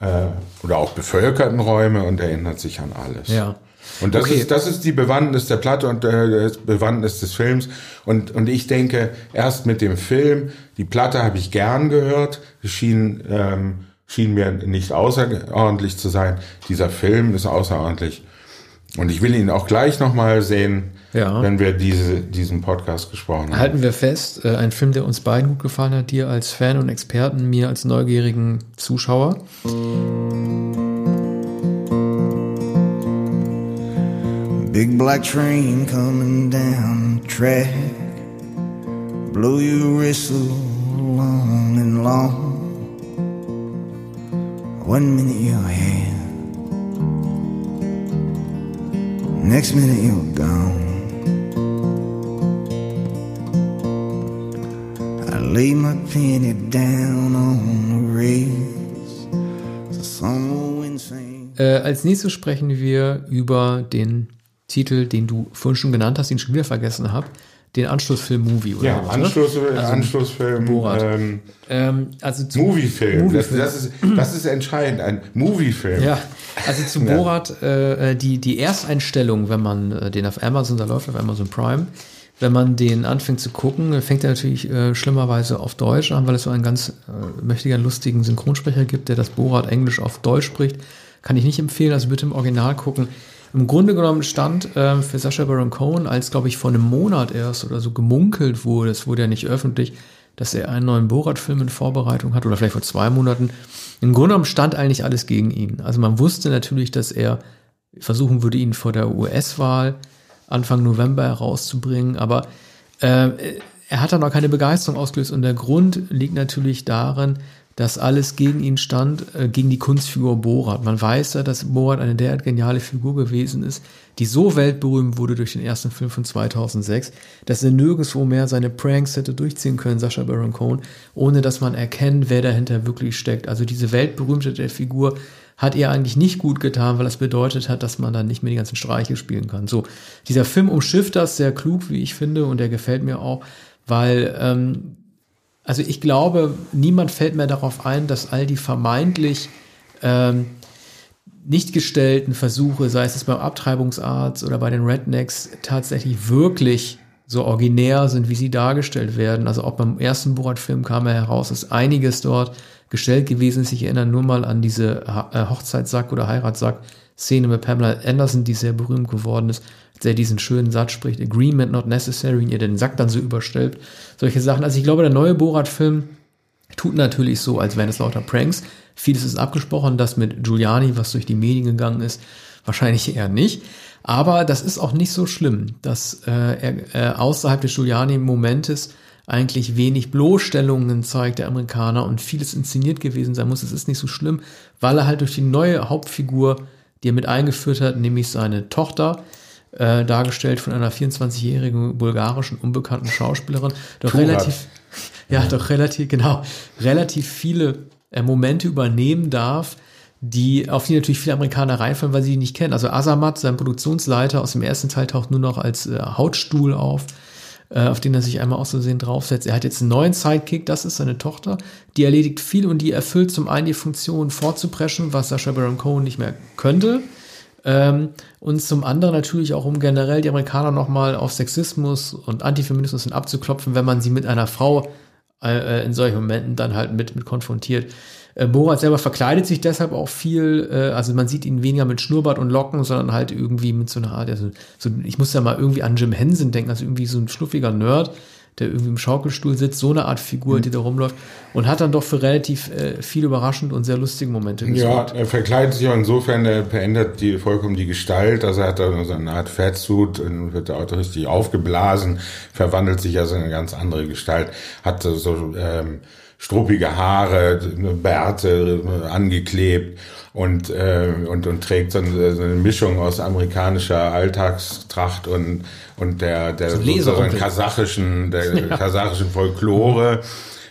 äh, oder auch bevölkerten Räume und erinnert sich an alles.
Ja.
Und das,
Okay.
ist, das ist die Bewandtnis der Platte und äh, das Bewandtnis des Films. Und, und ich denke, erst mit dem Film, die Platte habe ich gern gehört, es schien, ähm, schien mir nicht außerordentlich zu sein. Dieser Film ist außerordentlich. Und ich will ihn auch gleich nochmal sehen,
Ja.
wenn wir diese, diesen Podcast gesprochen haben.
Halten wir fest, äh, ein Film, der uns beiden gut gefallen hat, dir als Fan und Experten, mir als neugierigen Zuschauer.
Big black train coming down the track. Blow your whistle long and long. One minute you're here, next minute you're gone. I lay my penny down on the rails. Wind sing.
Äh, als nächstes sprechen wir über den Titel, den du vorhin schon genannt hast, den ich schon wieder vergessen habe. Den Anschlussfilm Movie, oder?
ja,
sowas, ne?
Anschluss, Anschlussfilm,
Borat.
ähm,
Ähm, also zu,
Moviefilm. Das,
Moviefilm.
das, ist, das ist entscheidend, ein Moviefilm.
Ja, also zu Borat, äh, die, die Ersteinstellung, wenn man äh, den auf Amazon, da läuft auf Amazon Prime, wenn man den anfängt zu gucken, äh, fängt er natürlich äh, schlimmerweise auf Deutsch an, weil es so einen ganz äh, mächtigen, lustigen Synchronsprecher gibt, der das Borat Englisch auf Deutsch spricht. Kann ich nicht empfehlen, also bitte im Original gucken. Im Grunde genommen stand ähm, für Sacha Baron Cohen, als glaube ich vor einem Monat erst oder so gemunkelt wurde, es wurde ja nicht öffentlich, dass er einen neuen Borat-Film in Vorbereitung hat oder vielleicht vor zwei Monaten. Im Grunde genommen stand eigentlich alles gegen ihn. Also man wusste natürlich, dass er versuchen würde, ihn vor der US-Wahl Anfang November herauszubringen, aber äh, er hat dann auch keine Begeisterung ausgelöst und der Grund liegt natürlich darin, dass alles gegen ihn stand, äh, gegen die Kunstfigur Borat. Man weiß ja, dass Borat eine derart geniale Figur gewesen ist, die so weltberühmt wurde durch den ersten Film von 2006, dass er nirgendwo mehr seine Pranks hätte durchziehen können, Sascha Baron Cohen, ohne dass man erkennt, wer dahinter wirklich steckt. Also diese Weltberühmtheit der Figur hat ihr eigentlich nicht gut getan, weil das bedeutet hat, dass man dann nicht mehr die ganzen Streiche spielen kann. So, dieser Film umschifft das sehr klug, wie ich finde, und der gefällt mir auch, weil ähm, also ich glaube, niemand fällt mehr darauf ein, dass all die vermeintlich ähm, nicht gestellten Versuche, sei es beim Abtreibungsarzt oder bei den Rednecks, tatsächlich wirklich so originär sind, wie sie dargestellt werden. Also auch beim ersten Borat-Film kam er heraus, dass einiges dort gestellt gewesen ist. Ich erinnere nur mal an diese äh, Hochzeitssack- oder Heiratssack-Szene mit Pamela Anderson, die sehr berühmt geworden ist der diesen schönen Satz spricht, Agreement not necessary, und ihr den Sack dann so überstellt. Solche Sachen. Also ich glaube, der neue Borat-Film tut natürlich so, als wären es lauter Pranks. Vieles ist abgesprochen, das mit Giuliani, was durch die Medien gegangen ist, wahrscheinlich eher nicht. Aber das ist auch nicht so schlimm, dass äh, er äh, außerhalb des Giuliani-Momentes eigentlich wenig Bloßstellungen zeigt der Amerikaner und vieles inszeniert gewesen sein muss. Es ist nicht so schlimm, weil er halt durch die neue Hauptfigur, die er mit eingeführt hat, nämlich seine Tochter, äh, dargestellt von einer 24-jährigen bulgarischen unbekannten Schauspielerin, doch Turat. relativ, ja, doch relativ, genau, relativ viele äh, Momente übernehmen darf, die, auf die natürlich viele Amerikaner reinfallen, weil sie die nicht kennen. Also Azamat, sein Produktionsleiter aus dem ersten Teil, taucht nur noch als äh, Hautstuhl auf, äh, auf den er sich einmal auszusehen draufsetzt. Er hat jetzt einen neuen Sidekick, das ist seine Tochter, die erledigt viel und die erfüllt zum einen die Funktion vorzupreschen, was Sasha Baron Cohen nicht mehr könnte. Ähm, und zum anderen natürlich auch, um generell die Amerikaner nochmal auf Sexismus und Antifeminismus abzuklopfen, wenn man sie mit einer Frau äh, in solchen Momenten dann halt mit, mit konfrontiert. Äh, Borat selber verkleidet sich deshalb auch viel, äh, also man sieht ihn weniger mit Schnurrbart und Locken, sondern halt irgendwie mit so einer Art, also, so, ich muss ja mal irgendwie an Jim Henson denken, also irgendwie so ein schluffiger Nerd, der irgendwie im Schaukelstuhl sitzt, so eine Art Figur, mhm. die da rumläuft und hat dann doch für relativ äh, viel überraschend und sehr lustige Momente
gesorgt. Ja, er verkleidet sich auch insofern, er verändert die, vollkommen die Gestalt, also er hat da so eine Art Fettsuit und wird da auch richtig aufgeblasen, verwandelt sich also in eine ganz andere Gestalt, hat so ähm, struppige Haare, Bärte äh, angeklebt und, äh, und, und trägt so eine, so eine Mischung aus amerikanischer Alltagstracht und, und der, der so sozusagen kasachischen, der ja. kasachischen Folklore.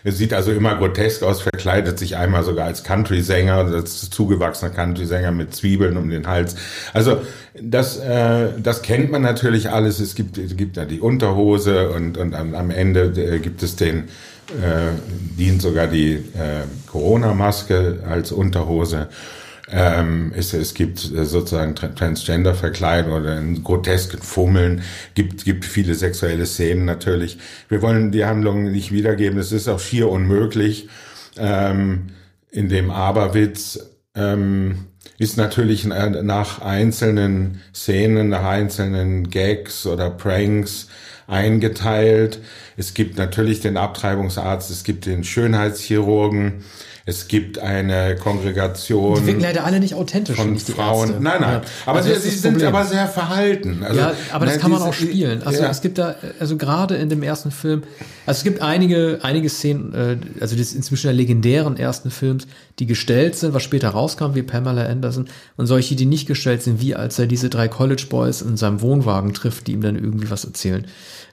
Es sieht also immer grotesk aus, verkleidet sich einmal sogar als Country-Sänger, als zugewachsener Country-Sänger mit Zwiebeln um den Hals. Also das, äh, das kennt man natürlich alles. Es gibt, es gibt da die Unterhose und, und am, am Ende äh, gibt es den, äh, dient sogar die äh, Corona-Maske als Unterhose. Ähm, es, es gibt äh, sozusagen Transgender-Verkleidung oder einen grotesken Fummeln, gibt, gibt viele sexuelle Szenen natürlich. Wir wollen die Handlung nicht wiedergeben, es ist auch schier unmöglich. Ähm, in dem Aberwitz ähm, ist natürlich nach einzelnen Szenen, nach einzelnen Gags oder Pranks eingeteilt. Es gibt natürlich den Abtreibungsarzt, es gibt den Schönheitschirurgen, es gibt eine Kongregation.
Die wirken leider alle nicht authentisch
von Frauen. Ärzte. Nein, nein. Ja. Aber also sie, sie sind aber sehr verhalten.
Also, ja, aber das kann man auch spielen. Also ja. es gibt da, also gerade in dem ersten Film, also es gibt einige, einige Szenen, äh, also des inzwischen legendären ersten Films, die gestellt sind, was später rauskam, wie Pamela Anderson, und solche, die nicht gestellt sind, wie als er diese drei College Boys in seinem Wohnwagen trifft, die ihm dann irgendwie was erzählen.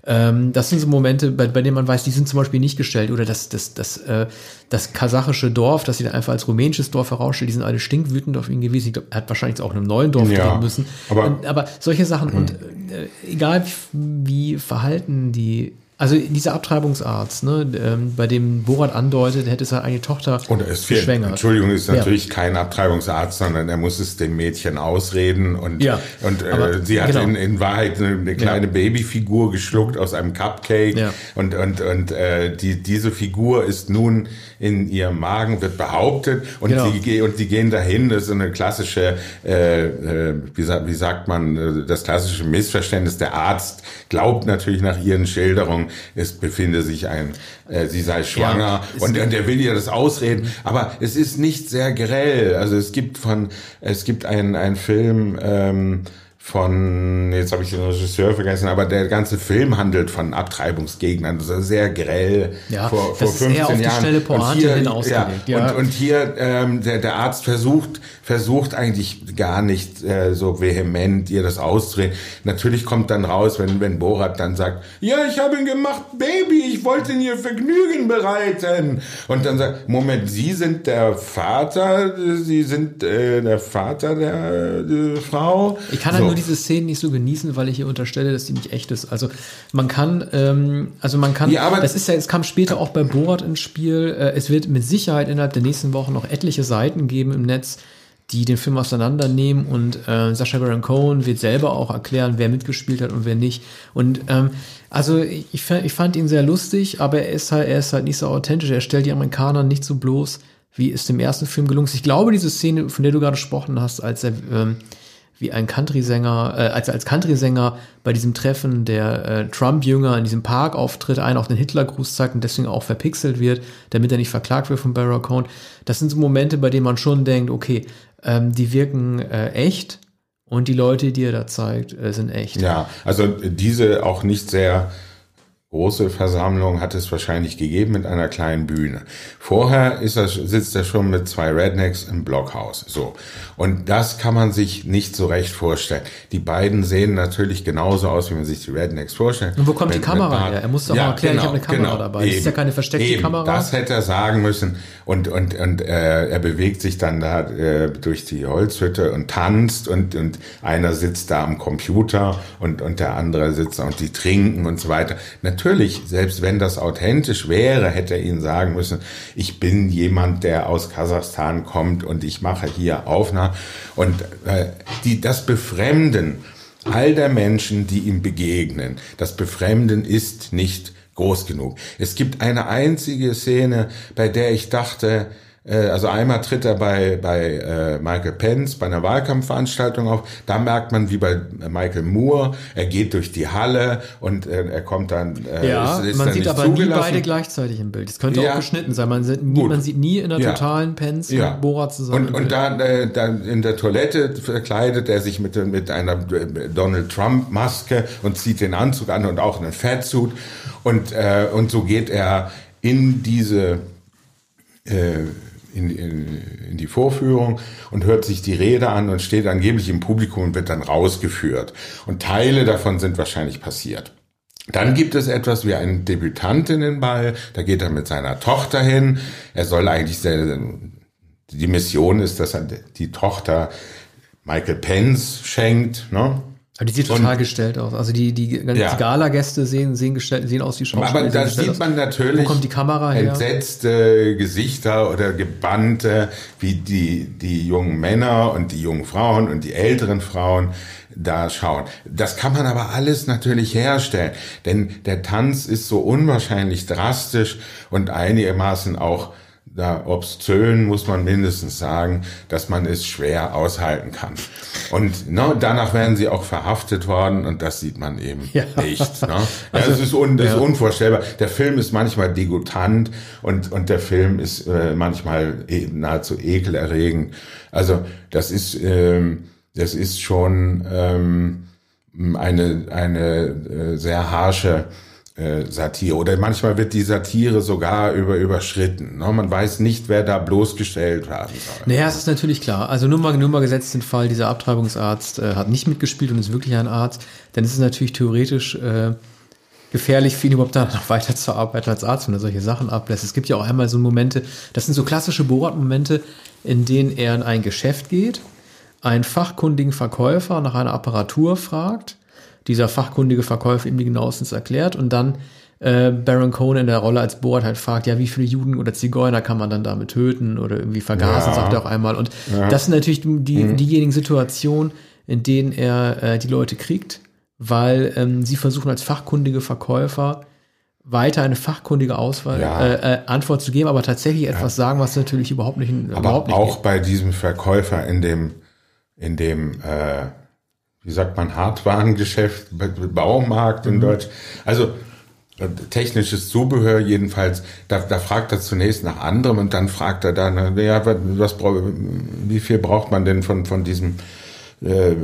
Ähm, das sind so Momente, bei, bei denen man weiß, die sind zum Beispiel nicht gestellt. Oder das, das, das, äh, das kasachische Dorf, das sie dann einfach als rumänisches Dorf herausstellt, die sind alle stinkwütend auf ihn gewesen. Ich glaube, er hat wahrscheinlich auch in einem neuen Dorf ja, müssen. Aber, und, aber solche Sachen mh. und äh, egal wie verhalten die also dieser Abtreibungsarzt, ne, ähm, bei dem Borat andeutet, hätte seine eigene Tochter
Und es fehlt, geschwängert. Entschuldigung, ist natürlich ja. kein Abtreibungsarzt, sondern er muss es dem Mädchen ausreden und, ja, und äh, sie hat genau. in, in, Wahrheit eine, eine kleine ja. Babyfigur geschluckt aus einem Cupcake ja. und, und, und äh, die, diese Figur ist nun in ihrem Magen, wird behauptet und, genau. die, und die gehen dahin, das ist eine klassische, äh, äh, wie, wie sagt man, äh, das klassische Missverständnis, der Arzt glaubt natürlich nach ihren Schilderungen, es befinde sich ein, äh, sie sei schwanger und, und er will ihr das ausreden. Aber es ist nicht sehr grell. Also es gibt von, es gibt einen, einen Film, ähm, von, jetzt habe ich den Regisseur vergessen, aber der ganze Film handelt von Abtreibungsgegnern, das ist sehr grell
Ja,
vor, vor
ist
15
eher auf die
Jahren.
schnelle Pointe
und hier, ja,
ja.
Und, und hier ähm, der, der Arzt versucht, versucht eigentlich gar nicht äh, so vehement ihr das auszureden. Natürlich kommt dann raus, wenn, wenn Borat dann sagt, ja, ich habe ihn gemacht, Baby, ich wollte ihr Vergnügen bereiten. Und dann sagt, Moment, Sie sind der Vater, Sie sind äh, der Vater der äh, Frau.
Ich kann halt nur diese Szenen nicht so genießen, weil ich hier unterstelle, dass die nicht echt ist. Also man kann, ähm, also man kann,
Ja,
das ist ja, es kam später auch bei Borat ins Spiel. Äh, es wird mit Sicherheit innerhalb der nächsten Wochen noch etliche Seiten geben im Netz, die den Film auseinandernehmen und äh, Sacha Baron Cohen wird selber auch erklären, wer mitgespielt hat und wer nicht. Und ähm, also ich, ich fand ihn sehr lustig, aber er ist halt, er ist halt nicht so authentisch. Er stellt die Amerikaner nicht so bloß, wie es dem ersten Film gelungen ist. Ich glaube, diese Szene, von der du gerade gesprochen hast, als er ähm, wie ein Country-Sänger, äh, als als Country-Sänger bei diesem Treffen der äh, Trump-Jünger in diesem Park auftritt, einen auf den Hitler-Gruß zeigt und deswegen auch verpixelt wird, damit er nicht verklagt wird von Barack Cohen. Das sind so Momente, bei denen man schon denkt, okay, ähm, die wirken äh, echt und die Leute, die er da zeigt, äh, sind echt.
Ja, also diese auch nicht sehr große Versammlung hat es wahrscheinlich gegeben mit einer kleinen Bühne. Vorher ist er, sitzt er schon mit zwei Rednecks im Blockhaus. So. Und das kann man sich nicht so recht vorstellen. Die beiden sehen natürlich genauso aus, wie man sich die Rednecks vorstellt.
Und wo kommt die
Mit-
Kamera
mit Bart.
her? Er muss doch mal erklären, ich habe eine Kamera dabei. Das ist ja keine versteckte
Eben,
Kamera.
Das hätte er sagen müssen. Und, und, und äh, er bewegt sich dann da äh, durch die Holzhütte und tanzt und, und einer sitzt da am Computer und, und der andere sitzt da und die trinken und so weiter. Natürlich, selbst wenn das authentisch wäre, hätte er ihnen sagen müssen, ich bin jemand, der aus Kasachstan kommt und ich mache hier Aufnahmen. Und äh, die, das Befremden all der Menschen, die ihm begegnen, das Befremden ist nicht groß genug. Es gibt eine einzige Szene, bei der ich dachte, also einmal tritt er bei, bei äh, Michael Pence bei einer Wahlkampfveranstaltung auf. Da merkt man, wie bei Michael Moore, er geht durch die Halle und äh, er kommt dann. Äh,
Ja,
ist, ist
man
dann
sieht aber nie beide gleichzeitig im Bild. Das könnte
Ja.
auch geschnitten sein. Man sieht nie, man sieht nie in der
Ja.
totalen Pens
Ja.
und Borat zusammen.
Und, und
Bild.
da, äh, dann in der Toilette verkleidet er sich mit, mit einer Donald Trump Maske und zieht den Anzug an und auch einen Fettsuit. Und, äh, und so geht er in diese, äh, in, in, in die Vorführung und hört sich die Rede an und steht angeblich im Publikum und wird dann rausgeführt. Und Teile davon sind wahrscheinlich passiert. Dann gibt es etwas wie einen Debütantinnenball, da geht er mit seiner Tochter hin. Er soll eigentlich sehr, die Mission ist, dass er die Tochter Michael Pence schenkt, ne?
Aber die sieht
Und-
total gestellt aus. Also die, die, die
Ja.
Gala-Gäste sehen, sehen, gestellt, sehen aus wie Schauspieler.
Aber da sieht
aus.
man natürlich
Wo kommt die Kamera her?
entsetzte Gesichter oder gebannte, wie die, die jungen Männer und die jungen Frauen und die älteren Frauen da schauen. Das kann man aber alles natürlich herstellen, denn der Tanz ist so unwahrscheinlich drastisch und einigermaßen auch da obszön, muss man mindestens sagen, dass man es schwer aushalten kann. Und ne, danach werden sie auch verhaftet worden und das sieht man eben
Ja.
nicht. Ne?
Also,
das ist, un, das ist
ja.
unvorstellbar. Der Film ist manchmal degutant und, und der Film ist äh, manchmal e nahezu ekelerregend. Also das ist, ähm, das ist schon ähm, eine, eine äh, sehr harsche äh, Satire. Oder manchmal wird die Satire sogar über, überschritten. Ne? Man weiß nicht, wer da bloßgestellt werden soll.
Naja, es ist natürlich klar. Also nur mal, nur mal gesetzt den Fall, dieser Abtreibungsarzt äh, hat nicht mitgespielt und ist wirklich ein Arzt, dann ist es natürlich theoretisch äh, gefährlich für ihn überhaupt da noch weiterzuarbeiten als Arzt, wenn er solche Sachen ablässt. Es gibt ja auch einmal so Momente, das sind so klassische Borat-Momente, in denen er in ein Geschäft geht, einen fachkundigen Verkäufer nach einer Apparatur fragt, dieser fachkundige Verkäufer ihm die genauestens erklärt und dann äh, Baron Cohen in der Rolle als Borat halt fragt, ja, wie viele Juden oder Zigeuner kann man dann damit töten oder irgendwie vergasen,
Ja.
sagt er auch einmal. Und das sind natürlich die,
Mhm.
diejenigen Situationen, in denen er äh, die Leute kriegt, weil ähm, sie versuchen als fachkundige Verkäufer weiter eine fachkundige Auswahl,
Ja.
äh, äh, Antwort zu geben, aber tatsächlich etwas sagen, was natürlich überhaupt nicht,
Aber
überhaupt nicht
auch bei diesem Verkäufer in dem, in dem, äh, wie sagt man, Hartwarengeschäft, Ba- Baumarkt
Mhm.
in Deutsch. Also technisches Zubehör jedenfalls, da, da fragt er zunächst nach anderem und dann fragt er dann, ja, was, wie viel braucht man denn von, von diesem, äh,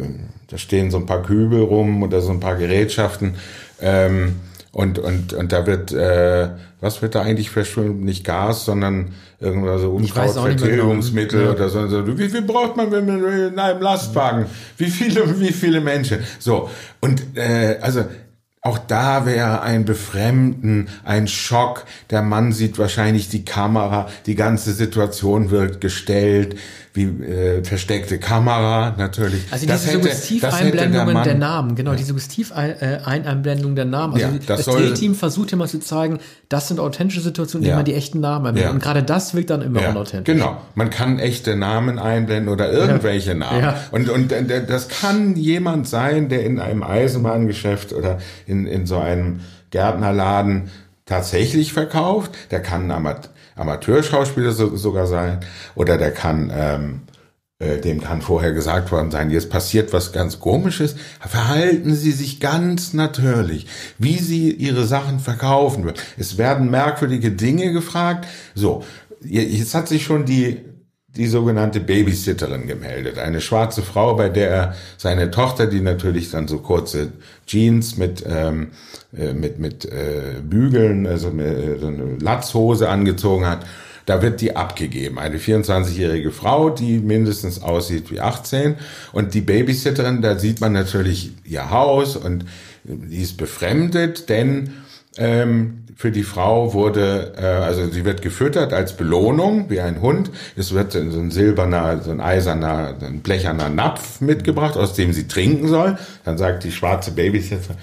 da stehen so ein paar Kübel rum oder so ein paar Gerätschaften ähm, und, und, und da wird, äh, was wird da eigentlich verschwimmen? Nicht Gas, sondern irgendwas so Unkrautvertilgungsmittel genau. oder so. so. Wie viel braucht man wenn man in einem Lastwagen? Wie viele, wie viele Menschen? So. Und äh, also auch da wäre ein Befremden, ein Schock. Der Mann sieht wahrscheinlich die Kamera, die ganze Situation wird gestellt, wie äh, versteckte Kamera natürlich.
Also diese Suggestiveinblendungen der, der, Namen, genau, die Suggestiveinblendung der Namen. Also ja, das, das Drehteam versucht immer zu zeigen, das sind authentische Situationen, ja. die man die echten Namen einblendet. Ja. Und gerade das wirkt dann immer ja, unauthentisch.
Genau, man kann echte Namen einblenden oder irgendwelche Namen. Ja. Und, und äh, das kann jemand sein, der in einem Eisenbahngeschäft oder in, in so einem Gärtnerladen tatsächlich verkauft. Der kann Amat Amateurschauspieler so, sogar sein. Oder der kann, ähm, äh, dem kann vorher gesagt worden sein, jetzt passiert was ganz komisches. Verhalten Sie sich ganz natürlich, wie Sie Ihre Sachen verkaufen. Es werden merkwürdige Dinge gefragt. So, jetzt hat sich schon die die sogenannte Babysitterin gemeldet. Eine schwarze Frau, bei der er seine Tochter, die natürlich dann so kurze Jeans mit, ähm, äh, mit, mit äh, Bügeln, also mit, äh, so eine Latzhose angezogen hat, da wird die abgegeben. Eine 24-jährige Frau, die mindestens aussieht wie 18. Und die Babysitterin, da sieht man natürlich ihr Haus und die ist befremdet, denn ähm, für die Frau wurde, äh, also sie wird gefüttert als Belohnung, wie ein Hund. Es wird so ein silberner, so ein eiserner, so ein blecherner Napf mitgebracht, aus dem sie trinken soll. Dann sagt die schwarze Babysitzer,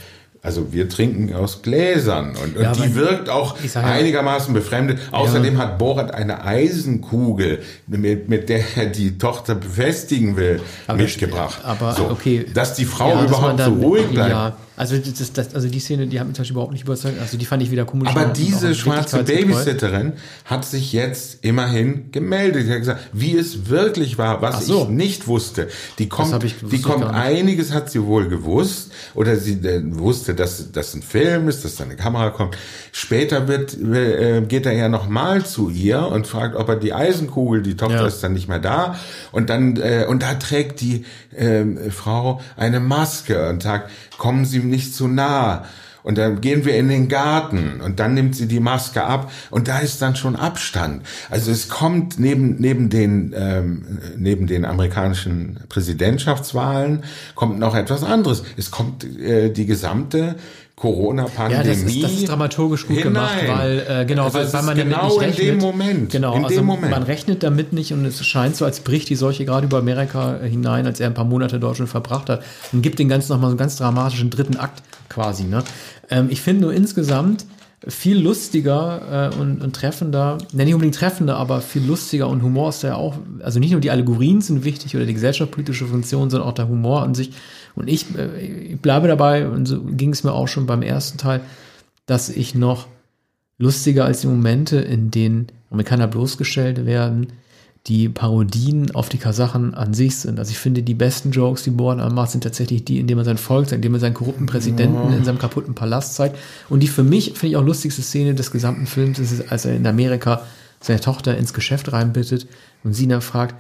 also wir trinken aus Gläsern und, und ja, die wirkt auch ja, einigermaßen befremdet. Außerdem ja. hat Borat eine Eisenkugel, mit, mit der er die Tochter befestigen will, aber, mitgebracht.
Aber so, okay.
Dass die Frau überhaupt dann, so ruhig bleibt. Ja,
also, das, das, also die Szene, die hat mich zum Beispiel überhaupt nicht überzeugt. Also die fand ich wieder komisch.
Aber diese schwarze Babysitterin hat sich jetzt immerhin gemeldet. Sie hat gesagt, wie es wirklich war, was so. ich nicht wusste. Die kommt, ich, die kommt einiges hat sie wohl gewusst oder sie äh, wusste, dass das ein Film ist, dass da eine Kamera kommt. Später wird äh, geht er ja noch mal zu ihr und fragt, ob er die Eisenkugel, die Tochter ja. ist dann nicht mehr da und dann äh, und da trägt die äh, Frau eine Maske und sagt, kommen Sie nicht zu nah. Und dann gehen wir in den Garten und dann nimmt sie die Maske ab und da ist dann schon Abstand. Also es kommt neben neben den ähm, neben den amerikanischen Präsidentschaftswahlen kommt noch etwas anderes. Es kommt äh, die gesamte Corona-Pandemie. Ja,
das ist, das ist dramaturgisch gut hinein. gemacht, weil äh, genau, also weil, weil man
genau
damit nicht
in dem Moment.
Genau,
in
also
dem Moment.
man rechnet damit nicht und es scheint so, als bricht die Seuche gerade über Amerika hinein, als er ein paar Monate dort schon verbracht hat und gibt den ganzen nochmal so einen ganz dramatischen dritten Akt quasi. Ne? Ähm, ich finde nur insgesamt viel lustiger äh, und, und treffender, ne, nicht unbedingt treffender, aber viel lustiger und Humor ist ja auch, also nicht nur die Allegorien sind wichtig oder die gesellschaftspolitische Funktion, sondern auch der Humor an sich. Und ich, äh, ich bleibe dabei, und so ging es mir auch schon beim ersten Teil, dass ich noch lustiger als die Momente, in denen Amerikaner bloßgestellt werden, die Parodien auf die Kasachen an sich sind. Also ich finde, die besten Jokes, die Boran macht, sind tatsächlich die, indem er sein Volk zeigt, indem er seinen korrupten Präsidenten in seinem kaputten Palast zeigt. Und die für mich, finde ich auch lustigste Szene des gesamten Films ist, als er in Amerika seine Tochter ins Geschäft reinbittet und sie dann fragt,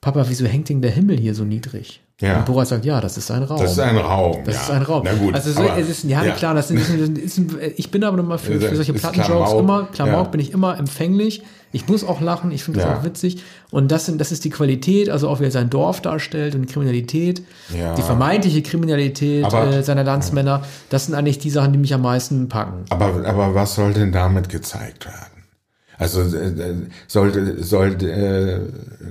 Papa, wieso hängt denn der Himmel hier so niedrig? Ja. Und Borat sagt, ja, das ist ein Raum.
Das ist ein Raum.
Das
ja.
ist ein Raum.
Na gut.
Also so, es ist, ja, ja. klar, das ist, ist ein, ich bin aber nochmal für, für solche Plattenjokes immer, Klamauk ja. bin ich immer empfänglich. Ich muss auch lachen, ich finde das auch witzig. Und das, sind, das ist die Qualität, also auch wie er sein Dorf darstellt und Kriminalität, die vermeintliche Kriminalität aber, äh, seiner Landsmänner. Das sind eigentlich die Sachen, die mich am meisten packen.
Aber, aber was soll denn damit gezeigt werden? Also äh, sollte sollte äh,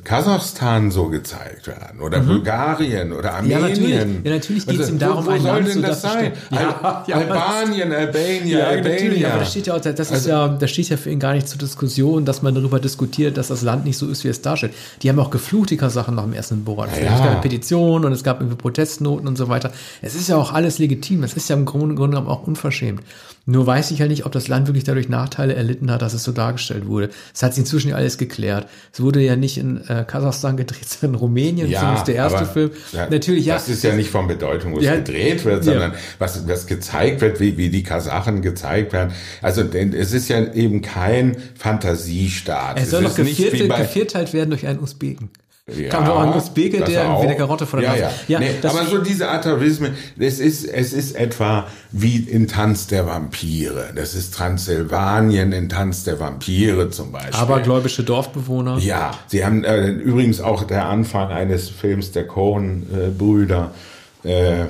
Kasachstan so gezeigt werden oder mhm. Bulgarien oder Armenien.
Ja, natürlich, ja, natürlich geht es also, ihm darum,
wo, wo soll denn das sein? Ja, ja, Albanien, Albania, ja, Albania.
Aber das steht ja auch, das ist also, ja, das steht ja für ihn gar nicht zur Diskussion, dass man darüber diskutiert, dass das Land nicht so ist, wie es darstellt. Die haben auch geflucht, die Kasachen nach dem ersten Borat. Ja. Es gab eine Petition und es gab irgendwie Protestnoten und so weiter. Es ist ja auch alles legitim. Es ist ja im Grunde genommen auch unverschämt. Nur weiß ich ja nicht, ob das Land wirklich dadurch Nachteile erlitten hat, dass es so dargestellt wurde. Das hat sich inzwischen ja alles geklärt. Es wurde ja nicht in äh, Kasachstan gedreht, sondern in Rumänien.
Ja,
zumindest der erste
aber,
Film.
Ja,
Natürlich, ja.
Das ist ja nicht von Bedeutung, wo
Ja,
es gedreht wird, sondern was, was gezeigt wird, wie, wie die Kasachen gezeigt werden. Also denn es ist ja eben kein Fantasiestaat.
er soll
es
noch geviertelt,
bei,
gevierteilt werden durch einen Usbeken.
Ja,
doch auch Usbeke,
das
der wie eine Karotte vor der
ja,
Nase.
ja.
Ja,
nee,
das-
aber so diese Atavismen, es ist, es ist etwa wie in Tanz der Vampire. Das ist Transsilvanien in Tanz der Vampire zum Beispiel.
Abergläubische Dorfbewohner.
Ja, sie haben äh, übrigens auch der Anfang eines Films der Coen-Brüder. Äh,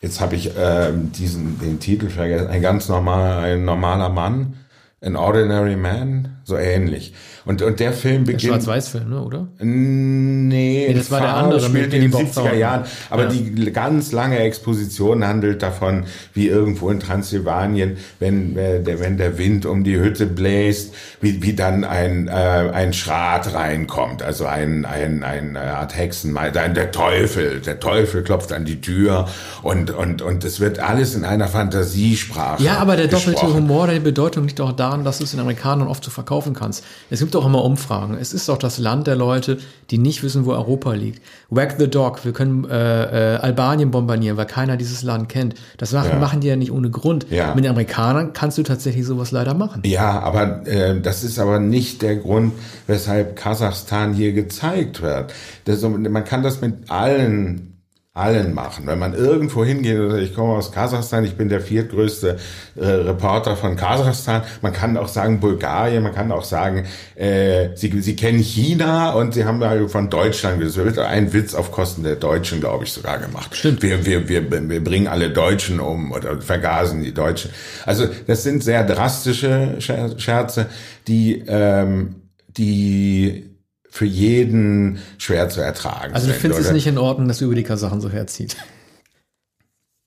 jetzt habe ich ähm, diesen den Titel vergessen. Ein ganz normaler, ein normaler Mann, an ordinary man, so ähnlich. Und und der Film
Der
beginnt.
Schwarz-Weiß-Film, ne, oder?
Nee,
Nee, das war der andere
spielt in den
Billy Bob
70er
Thornton.
Jahren. Aber
Ja.
die ganz lange Exposition handelt davon, wie irgendwo in Transsilvanien, wenn, äh, der, wenn der Wind um die Hütte bläst, wie, wie dann ein, äh, ein Schrat reinkommt. Also ein, ein, ein, eine Art Hexenmeister, der Teufel. Der Teufel klopft an die Tür und, und, und es wird alles in einer Fantasiesprache.
Ja, aber der doppelte
gesprochen.
Humor, die Bedeutung liegt auch daran, dass es den Amerikanern oft so verkaufen kannst. Es gibt auch immer Umfragen. Es ist doch das Land der Leute, die nicht wissen, wo Europa liegt. Wag the Dog, wir können äh, äh, Albanien bombardieren, weil keiner dieses Land kennt. Das machen,
Ja.
machen die ja nicht ohne Grund.
Ja.
Mit den Amerikanern kannst du tatsächlich sowas leider machen.
Ja, aber äh, das ist aber nicht der Grund, weshalb Kasachstan hier gezeigt wird. Das, man kann das mit allen allen machen. Wenn man irgendwo hingeht und sagt, ich komme aus Kasachstan, ich bin der viertgrößte äh, Reporter von Kasachstan, man kann auch sagen Bulgarien, man kann auch sagen, äh, sie, sie kennen China und sie haben halt von Deutschland, es wird ein Witz auf Kosten der Deutschen, glaube ich, sogar gemacht. Stimmt. Wir, wir, wir, wir bringen alle Deutschen um oder vergasen die Deutschen. Also das sind sehr drastische Scher- Scherze, die, ähm, die für jeden schwer zu ertragen
Also du findest es
oder?
nicht in Ordnung, dass du über die Kasachen so herzieht.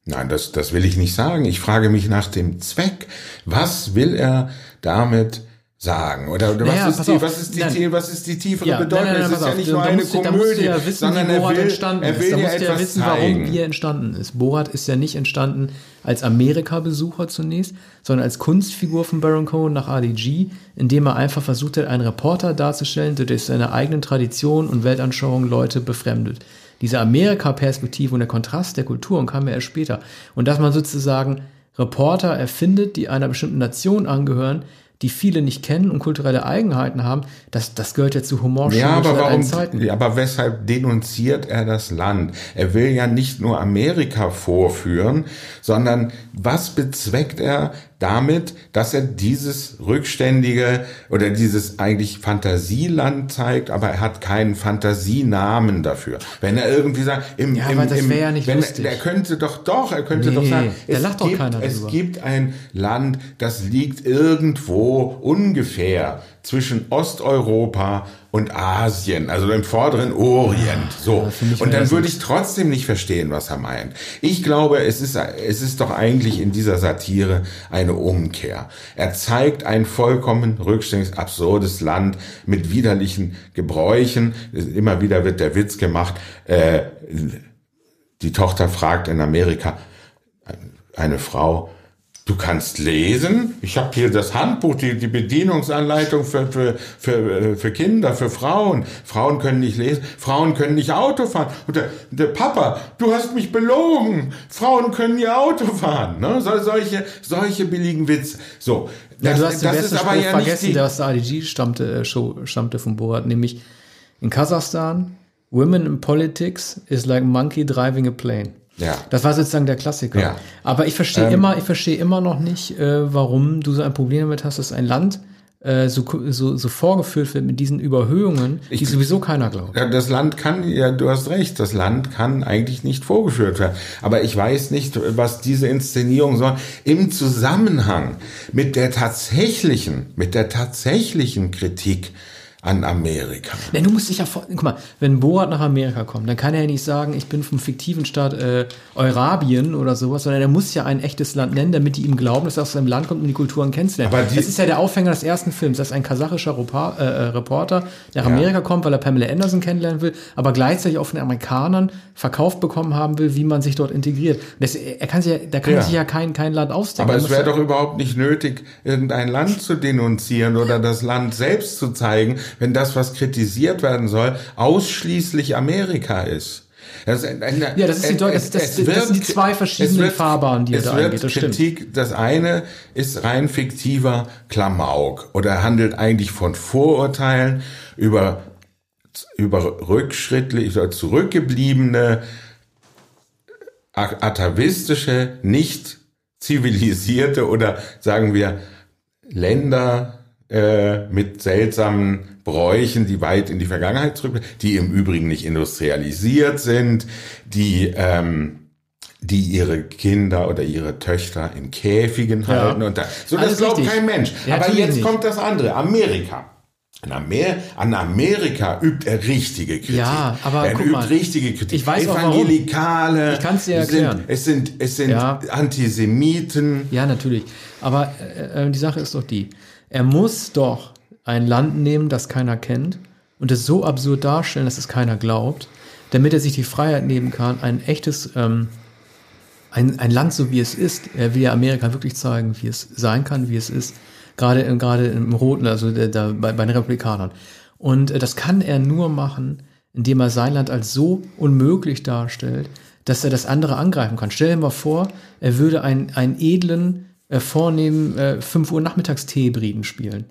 Nein, das, das will ich nicht sagen. Ich frage mich nach dem Zweck. Was will er damit sagen? Oder, oder
Naja,
was, ist die, was, ist die,
Nein.
was ist die tiefere
Ja,
Bedeutung?
nein, nein, nein,
es ist ja nicht
Da
nur eine
du- da musst
Komödie,
du ja wissen,
sondern
wie
er
Borat
will,
entstanden
er
ist.
will
Da
dir
musst du ja wissen,
zeigen.
warum er entstanden ist. Borat ist ja nicht entstanden als Amerika-Besucher zunächst, sondern als Kunstfigur von Baron Cohen nach RDG, indem er einfach versucht hat, einen Reporter darzustellen, der durch seine eigenen Traditionen und Weltanschauungen Leute befremdet. Diese Amerika-Perspektive und der Kontrast der Kulturen kam ja erst später. Und dass man sozusagen Reporter erfindet, die einer bestimmten Nation angehören, die viele nicht kennen und kulturelle Eigenheiten haben, das, das gehört ja zu Humor
Ja, aber warum,
Zeiten.
ja, aber weshalb denunziert er das Land? Er will ja nicht nur Amerika vorführen, sondern was bezweckt er damit, dass er dieses rückständige oder dieses eigentlich Fantasieland zeigt, aber er hat keinen Fantasienamen dafür. Wenn er irgendwie sagt, im,
Ja,
im,
aber das
im
ja nicht
wenn,
lustig.
Er könnte doch doch, er könnte
Nee,
doch sagen, es gibt, es gibt ein Land, das liegt irgendwo ungefähr zwischen Osteuropa und Asien, also im vorderen Orient. So.
für mich
Und dann würde ich trotzdem nicht verstehen, was er meint. Ich glaube, es ist, es ist doch eigentlich in dieser Satire eine Umkehr. Er zeigt ein vollkommen rückständiges, absurdes Land mit widerlichen Gebräuchen. Immer wieder wird der Witz gemacht, äh, die Tochter fragt in Amerika, eine Frau, du kannst lesen? Ich habe hier das Handbuch, die, die Bedienungsanleitung für, für, für, äh, für Kinder, für Frauen. Frauen können nicht lesen, Frauen können nicht Auto fahren. Und der, der Papa, du hast mich belogen. Frauen können ihr Auto fahren. Ne? So, solche, solche billigen Witze. So,
Ja,
das,
du hast den
das
besten
ist aber
Spruch
ja
vergessen, der aus der ADG stammte, äh, Show stammte von Borat, nämlich in Kasachstan, Women in Politics is like monkey driving a plane.
Ja.
Das war sozusagen der Klassiker.
Ja.
Aber ich verstehe
Ähm.
immer, ich verstehe immer noch nicht, äh, warum du so ein Problem damit hast, dass ein Land äh, so, so, so vorgeführt wird mit diesen Überhöhungen, die
Ich-
sowieso keiner glaubt.
Ja, das Land kann, ja, du hast recht, das Land kann eigentlich nicht vorgeführt werden. Aber ich weiß nicht, was diese Inszenierung soll. Im Zusammenhang mit der tatsächlichen, mit der tatsächlichen Kritik an Amerika.
Ja, du musst dich ja vor, guck mal, wenn Borat nach Amerika kommt, dann kann er ja nicht sagen, ich bin vom fiktiven Staat äh, Eurabien oder sowas, sondern er muss ja ein echtes Land nennen, damit die ihm glauben, dass er aus seinem Land kommt, um die Kulturen kennenzulernen.
Aber
das ist ja der Aufhänger des ersten Films, dass ein kasachischer Repa- äh, äh, Reporter nach Amerika kommt, weil er Pamela Anderson kennenlernen will, aber gleichzeitig auch von den Amerikanern verkauft bekommen haben will, wie man sich dort integriert. Das, er kann sich ja, da kann
Ja.
sich ja kein, kein Land ausdenken.
Aber
Er
es wäre
ja-
doch überhaupt nicht nötig, irgendein Land zu denunzieren oder das Land selbst zu zeigen, wenn das, was kritisiert werden soll, ausschließlich Amerika ist. Das
Ja, das ist die
es-
das- das-
es
das sind die
wird-
zwei verschiedenen
wird-
Fahrbahnen, die
es
da
wird
eingeht, das stimmt.
Kritik, das eine ist rein fiktiver Klamauk oder handelt eigentlich von Vorurteilen über über rückschrittlich oder zurückgebliebene atavistische, nicht zivilisierte oder sagen wir Länder äh, mit seltsamen Bräuchen, die weit in die Vergangenheit zurück, die im Übrigen nicht industrialisiert sind, die ähm, die ihre Kinder oder ihre Töchter in Käfigen
Ja.
halten und da, so das
Alles
glaubt
richtig.
kein Mensch.
Ja,
Aber jetzt
nicht.
kommt das andere, Amerika. An, Amer an Amerika übt er richtige Kritik.
Ja, aber
er
guck
übt
mal,
richtige Kritik.
ich weiß auch warum.
Evangelikale.
Ich kann's dir
es sind-
erklären.
Es sind, es sind
Ja.
Antisemiten.
Ja, natürlich. Aber äh, äh, die Sache ist doch die, er muss doch ein Land nehmen, das keiner kennt und es so absurd darstellen, dass es keiner glaubt, damit er sich die Freiheit nehmen kann, ein echtes, ähm, ein, ein Land so wie es ist, er will ja Amerika wirklich zeigen, wie es sein kann, wie es ist, gerade im- gerade im Roten, also der, der, bei, bei den Republikanern. Und äh, das kann er nur machen, indem er sein Land als so unmöglich darstellt, dass er das andere angreifen kann. Stell dir mal vor, er würde einen, einen edlen, äh, vornehmen äh, 5 Uhr Nachmittagstee-Briten spielen.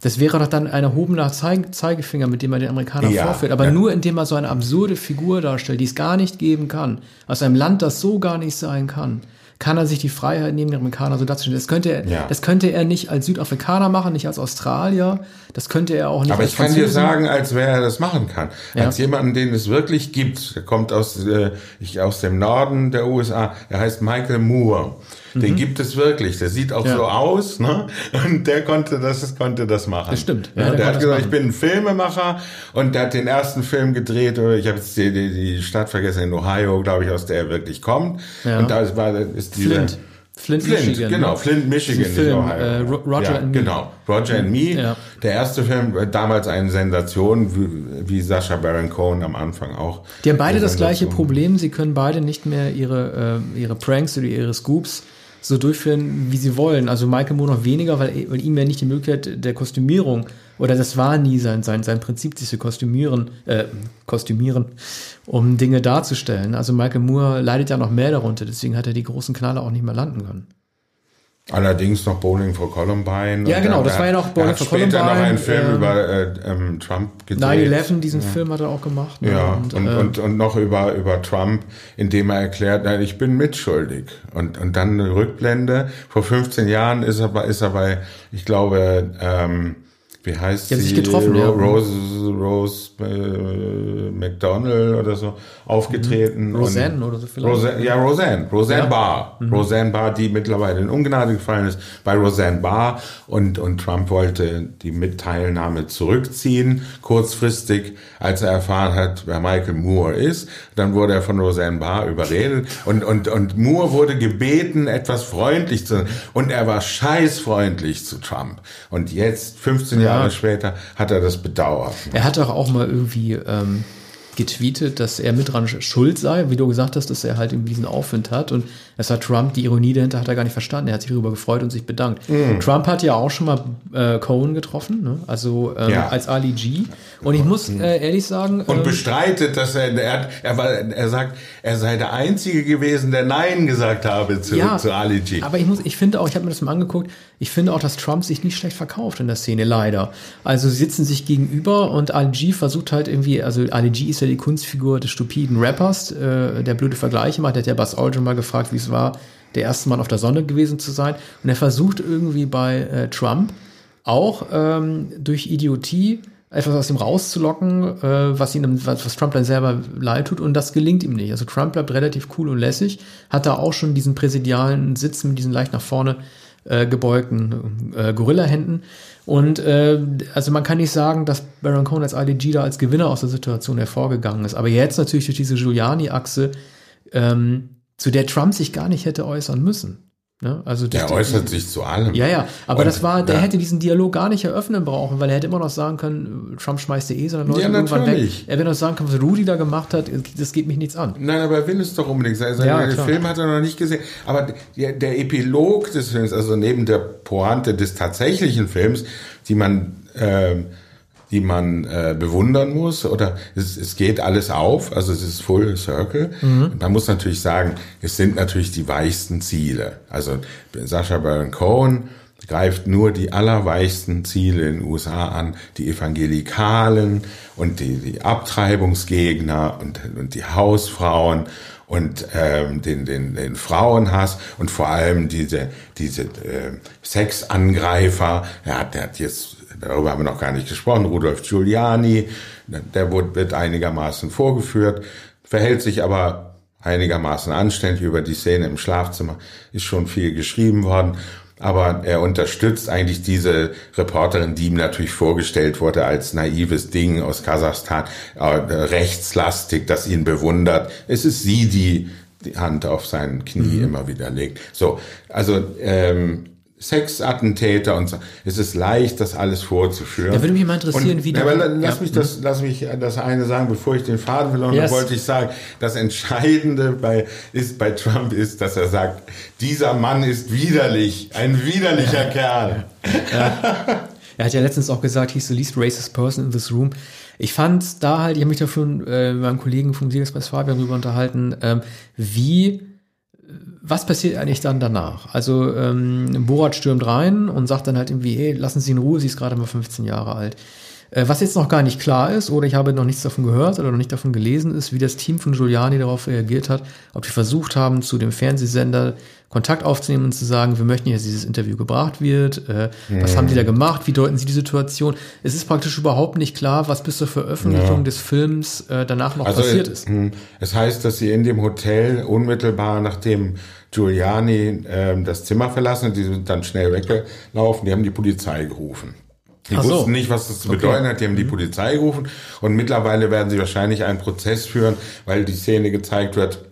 Das wäre doch dann ein erhobener Zeig Zeigefinger, mit dem er den Amerikanern
Ja,
vorführt. Aber
ja.
nur indem er so eine absurde Figur darstellt, die es gar nicht geben kann. Aus einem Land, das so gar nicht sein kann, kann er sich die Freiheit nehmen, den Amerikaner so darzustellen. Das könnte er,
Ja.
das könnte er nicht als Südafrikaner machen, nicht als Australier. Das könnte er auch nicht
Aber
als
ich kann dir sagen, als wer er das machen kann. Als jemanden, den es wirklich gibt. Der kommt aus, äh, ich, aus dem Norden der USA. Er heißt Michael Moore. Den gibt es wirklich. Der sieht auch
Mhm. Ja.
so aus, ne? Und der konnte das, konnte das machen.
Das stimmt. Ja,
Ja,
der
der, hat gesagt, ich
machen.
bin ein Filmemacher und der hat den ersten Film gedreht, oder ich habe jetzt die, die, die Stadt vergessen, in Ohio, glaube ich, aus der er wirklich kommt.
Ja.
Und da war, ist dieser,
Flint. Flint,
Flint,
Michigan.
genau,
ne?
Flint, Michigan,
Film,
Ohio.
äh, Ro- Roger
ja,
and Me.
Genau, Roger and Me.
Ja.
Der erste Film, äh, damals eine Sensation, wie, wie Sascha Baron Cohen am Anfang auch.
Die haben beide das gleiche. Problem. Sie können beide nicht mehr ihre, äh, ihre Pranks oder ihre Scoops so durchführen, wie sie wollen. Also Michael Moore noch weniger, weil, weil ihm ja nicht die Möglichkeit der Kostümierung oder das war nie sein, sein, sein Prinzip, sich zu kostümieren, äh, kostümieren, um Dinge darzustellen. Also Michael Moore leidet ja noch mehr darunter, deswegen hat er die großen Knaller auch nicht mehr landen können.
Allerdings noch Bowling for Columbine.
Ja, genau,
er-
das war ja noch
er
Bowling
hat
for
später noch
Columbine,
einen Film
ähm,
über äh, ähm, Trump gedreht.
9-11, diesen Film hat er auch gemacht. ne?
Ja, und, und,
äh,
und, noch über, über Trump, indem er erklärt, nein, ich bin mitschuldig. Und, und dann eine Rückblende. Vor 15 Jahren ist er bei, ist er bei ich glaube, ähm, wie heißt
Die haben
sie?
sich getroffen,
Ro. Rose, Rose äh, McDonald oder so aufgetreten.
Mhm. Roseanne oder so vielleicht.
Roseanne, ja, Roseanne. Roseanne
Ja. Mhm.
Barr. Roseanne Barr, die mittlerweile in Ungnade gefallen ist, bei Roseanne Barr. Und, und Trump wollte die Mitteilnahme zurückziehen, kurzfristig, als er erfahren hat, wer Michael Moore ist. Dann wurde er von Roseanne Barr überredet. Und, und, und Moore wurde gebeten, etwas freundlich zu sein. Und er war scheißfreundlich zu Trump. Und jetzt, 15 Jahre später, hat er das bedauert.
Er hat doch auch mal irgendwie ähm, getweetet, dass er mit dran schuld sei, wie du gesagt hast, dass er halt irgendwie diesen Aufwind hat. Und das hat Trump, die Ironie dahinter hat er gar nicht verstanden. Er hat sich darüber gefreut und sich bedankt.
Mhm.
Trump hat ja auch schon mal äh, Cohen getroffen, ne? also ähm,
Ja.
als Ali G. Und ich muss äh, ehrlich sagen,
Und
ähm,
bestreitet, dass er, er, hat, er, war, er sagt, er sei der Einzige gewesen, der Nein gesagt habe zu, zu Ali G.
Aber ich muss, ich finde auch, ich habe mir das mal angeguckt, ich finde auch, dass Trump sich nicht schlecht verkauft in der Szene, leider. Also sie sitzen sich gegenüber und Ali G versucht halt irgendwie, also Ali G ist ja die Kunstfigur des stupiden Rappers, äh, der blöde Vergleiche macht, der hat ja Buzz Aldrin mal gefragt, wie es war, der erste Mann auf der Sonne gewesen zu sein. Und er versucht irgendwie bei äh, Trump auch ähm, durch Idiotie etwas aus ihm rauszulocken, äh, was ihm, was, was Trump dann selber leid tut, und das gelingt ihm nicht. Also Trump bleibt relativ cool und lässig, hat da auch schon diesen präsidialen Sitz mit diesen leicht nach vorne äh, gebeugten äh, Gorilla-Händen. Und äh, also man kann nicht sagen, dass Baron Cohen als IDG da als Gewinner aus der Situation hervorgegangen ist. Aber jetzt natürlich durch diese Giuliani-Achse, ähm, zu der Trump sich gar nicht hätte äußern müssen. Ne? Also
der äußert sich zu allem.
Ja, ja, aber
Und,
das war, der
ja.
hätte diesen Dialog gar nicht eröffnen brauchen, weil er hätte immer noch sagen können, Trump schmeißt die eh, sondern Leute
Ja,
irgendwann weg. Er hätte noch sagen können, was Rudy da gemacht hat, das geht mich nichts an.
Nein, aber er will es doch unbedingt sein.
Ja.
Film hat er noch nicht gesehen. Aber der, der Epilog des Films, also neben der Pointe des tatsächlichen Films, die man, ähm, die man äh, bewundern muss, oder es, es geht alles auf, also es ist Full Circle. Und man muss natürlich sagen, es sind natürlich die weichsten Ziele. Also Sascha Baron Cohen greift nur die allerweichsten Ziele in den USA an, die Evangelikalen und die, die Abtreibungsgegner und, und die Hausfrauen und ähm, den, den, den Frauenhass und vor allem diese, diese äh, Sexangreifer. Er hat, der hat jetzt, darüber haben wir noch gar nicht gesprochen, Rudolf Giuliani, der wird einigermaßen vorgeführt, verhält sich aber einigermaßen anständig über die Szene im Schlafzimmer, ist schon viel geschrieben worden. Aber er unterstützt eigentlich diese Reporterin, die ihm natürlich vorgestellt wurde als naives Ding aus Kasachstan, äh, rechtslastig, das ihn bewundert. Es ist sie, die die Hand auf sein Knie immer wieder legt. So, also ähm, Sexattentäter und so. Es ist leicht, das alles vorzuführen.
Da würde mich mal interessieren,
und,
wie
ja, aber la- lass
ja,
mich das, lass mich das eine sagen, bevor ich den Faden verloren habe,
Yes.
wollte ich sagen, das Entscheidende bei, ist, bei Trump ist, dass er sagt, dieser Mann ist widerlich, ein widerlicher Kerl.
Er hat ja letztens auch gesagt, he's the least racist person in this room. Ich fand da halt, ich habe mich da schon äh, mit meinem Kollegen vom Siegespreis Fabian darüber unterhalten, ähm, wie, was passiert eigentlich dann danach? Also ähm, Borat stürmt rein und sagt dann halt irgendwie, hey, lassen Sie in Ruhe, sie ist gerade mal 15 Jahre alt. Äh, Was jetzt noch gar nicht klar ist, oder ich habe noch nichts davon gehört oder noch nicht davon gelesen, ist, wie das Team von Giuliani darauf reagiert hat, ob die versucht haben, zu dem Fernsehsender Kontakt aufzunehmen und zu sagen, wir möchten, dass dieses Interview gebracht wird. Äh, Was haben die da gemacht? Wie deuten sie die Situation? Es ist praktisch überhaupt nicht klar, was bis zur Veröffentlichung des Films äh, danach noch passiert
es,
ist.
mh, es heißt, dass sie in dem Hotel unmittelbar nachdem Giuliani ähm, das Zimmer verlassen hat, die sind dann schnell weggelaufen, die haben die Polizei gerufen. Die
so.
wussten nicht, was das zu bedeuten hat, die haben die Polizei gerufen. Und mittlerweile werden sie wahrscheinlich einen Prozess führen, weil die Szene gezeigt wird,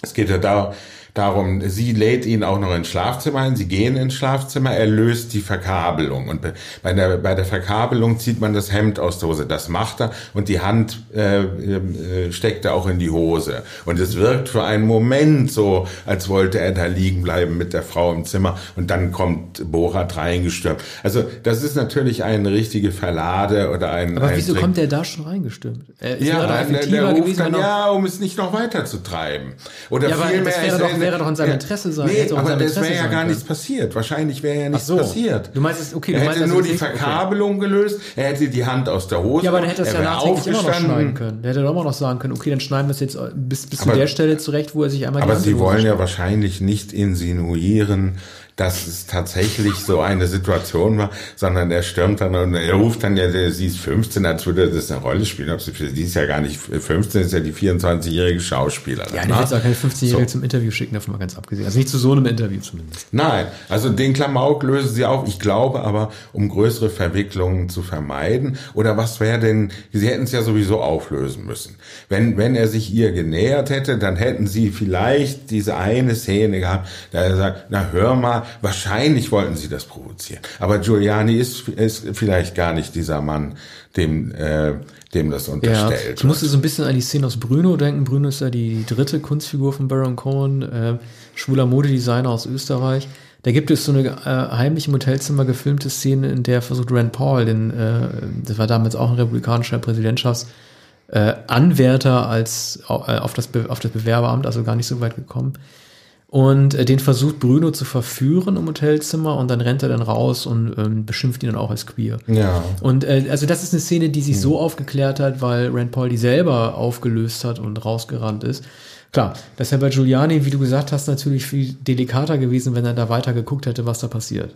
es geht ja da, darum, sie lädt ihn auch noch ins Schlafzimmer ein, sie gehen ins Schlafzimmer, er löst die Verkabelung und be- bei der, bei der Verkabelung zieht man das Hemd aus der Hose, das macht er und die Hand äh, äh, steckt er auch in die Hose und es wirkt für einen Moment so, als wollte er da liegen bleiben mit der Frau im Zimmer und dann kommt Borat reingestürmt. Also das ist natürlich eine richtige Verlade oder ein
Aber
ein
wieso
Trick.
kommt der da schon reingestürmt? Er ist
Ja, der, der, der
gewesen,
dann,
er-
ja, um es nicht noch weiter zu treiben. Oder
Ja,
vielmehr,
wäre
es
doch- wäre doch in seinem Interesse sein.
Nee, aber das wäre ja gar nichts passiert. Wahrscheinlich wäre ja nichts
so.
passiert.
Du meinst es- okay, du
er
meinst
hätte
also
nur
das
die
nicht- okay.
Verkabelung gelöst, er hätte die Hand aus der Hose.
Ja, aber dann hätte er es ja nachträglich immer noch schneiden können. Der hätte doch immer noch sagen können, okay, dann schneiden wir es jetzt bis, bis zu
Aber-
der Stelle zurecht, wo er sich einmal
Aber Sie wollen ja wahrscheinlich nicht insinuieren, dass es tatsächlich so eine Situation war, sondern er stürmt dann und er ruft dann ja, sie ist 15, als würde das eine Rolle spielen. Ob sie, sie ist ja gar nicht 15, ist ja die 24-jährige Schauspielerin.
Ja, ich
ne?
will jetzt auch keine 15-Jährige
So.
zum Interview schicken, davon mal ganz abgesehen. Also nicht zu so einem Interview zumindest.
Nein, also den Klamauk lösen sie auf. Ich glaube aber, um größere Verwicklungen zu vermeiden, oder was wäre denn, sie hätten es ja sowieso auflösen müssen. Wenn, wenn er sich ihr genähert hätte, dann hätten sie vielleicht diese eine Szene gehabt, da er sagt, na hör mal, wahrscheinlich wollten sie das provozieren. Aber Giuliani ist, ist vielleicht gar nicht dieser Mann, dem, äh, dem das
Ja,
unterstellt
ich musste so ein bisschen an die Szene aus Bruno denken. Bruno ist ja die dritte Kunstfigur von Baron Cohen, äh, schwuler Modedesigner aus Österreich. Da gibt es so eine äh, heimlich im Hotelzimmer gefilmte Szene, in der versucht Rand Paul, den, äh, das war damals auch ein republikanischer Präsidentschafts, äh, Anwärter als äh, auf das Be auf das Bewerberamt, also gar nicht so weit gekommen. Und äh, den versucht Bruno zu verführen im Hotelzimmer und dann rennt er dann raus und ähm, beschimpft ihn dann auch als queer.
Ja.
Und äh, also das ist eine Szene, die sich so aufgeklärt hat, weil Rand Paul die selber aufgelöst hat und rausgerannt ist. Klar, das wäre bei Giuliani, wie du gesagt hast, natürlich viel delikater gewesen, wenn er da weiter geguckt hätte, was da passiert.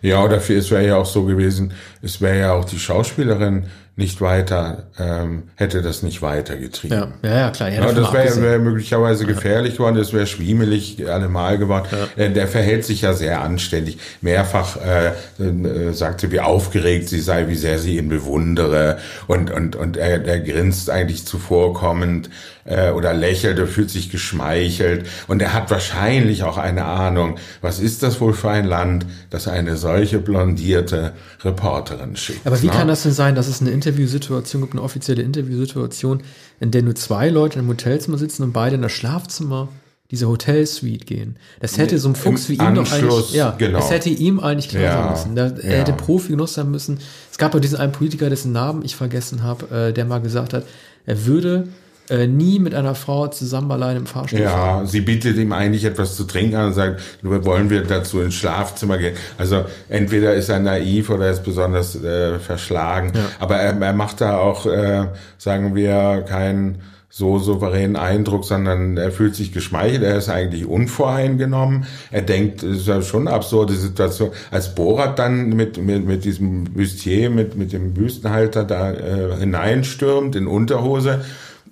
Ja, oder für, es wäre ja auch so gewesen, es wäre ja auch die Schauspielerin nicht weiter, ähm, hätte das nicht weitergetrieben.
Ja, ja, ja klar.
Ja, das wäre wär möglicherweise gefährlich geworden, das wäre schwiemelig allemal geworden. Äh, der verhält sich ja sehr anständig. Mehrfach äh, äh, sagte, wie aufgeregt sie sei, wie sehr sie ihn bewundere. Und, und, und er, er grinst eigentlich zuvorkommend äh, oder lächelt, er fühlt sich geschmeichelt. Und er hat wahrscheinlich auch eine Ahnung, was ist das wohl für ein Land, das eine solche blondierte Reporterin schickt.
Aber wie ne? kann das denn sein, dass es eine Interviewsituation gibt, eine offizielle Interviewsituation, in der nur zwei Leute im Hotelzimmer sitzen und beide in das Schlafzimmer dieser Hotelsuite gehen. Das hätte so ein Fuchs wie ihm doch eigentlich, ja, genau. das hätte ihm eigentlich klar ja, sein müssen. Da, er ja. hätte Profi genug sein müssen. Es gab auch diesen einen Politiker, dessen Namen ich vergessen habe, äh, der mal gesagt hat, er würde äh, nie mit einer Frau zusammen allein im Fahrstuhl
Ja, fahren. sie bietet ihm eigentlich etwas zu trinken an und sagt, wollen wir dazu ins Schlafzimmer gehen. Also entweder ist er naiv oder er ist besonders äh, verschlagen. Ja. Aber er, er macht da auch, äh, sagen wir, keinen so souveränen Eindruck, sondern er fühlt sich geschmeichelt, er ist eigentlich unvoreingenommen. Er denkt, es ist ja schon eine absurde Situation. Als Borat dann mit, mit, mit diesem Bustier, mit, mit dem Büstenhalter da äh, hineinstürmt in Unterhose,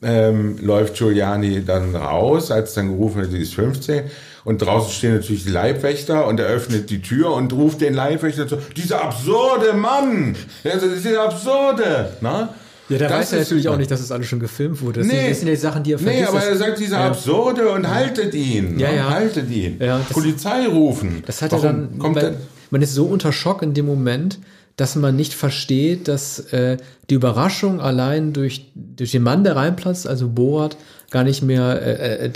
ähm, läuft Giuliani dann raus, als dann gerufen wird, sie ist 15. Und draußen stehen natürlich die Leibwächter und er öffnet die Tür und ruft den Leibwächter zu, dieser absurde Mann! Also, dieser absurde! Na?
Ja, der das weiß ja natürlich auch nicht, dass es alles schon gefilmt wurde. Das,
nee,
sind, das sind ja die Sachen, die er vergisst.
Nee, aber er sagt dieser ja. absurde und haltet ihn.
Ja, ja.
Haltet ihn. Ja, Polizei rufen.
Das hat er dann, kommt man, man ist so unter Schock in dem Moment, dass man nicht versteht, dass äh, die Überraschung allein durch, durch den Mann, der reinplatzt, also Borat, gar nicht mehr äh, äh,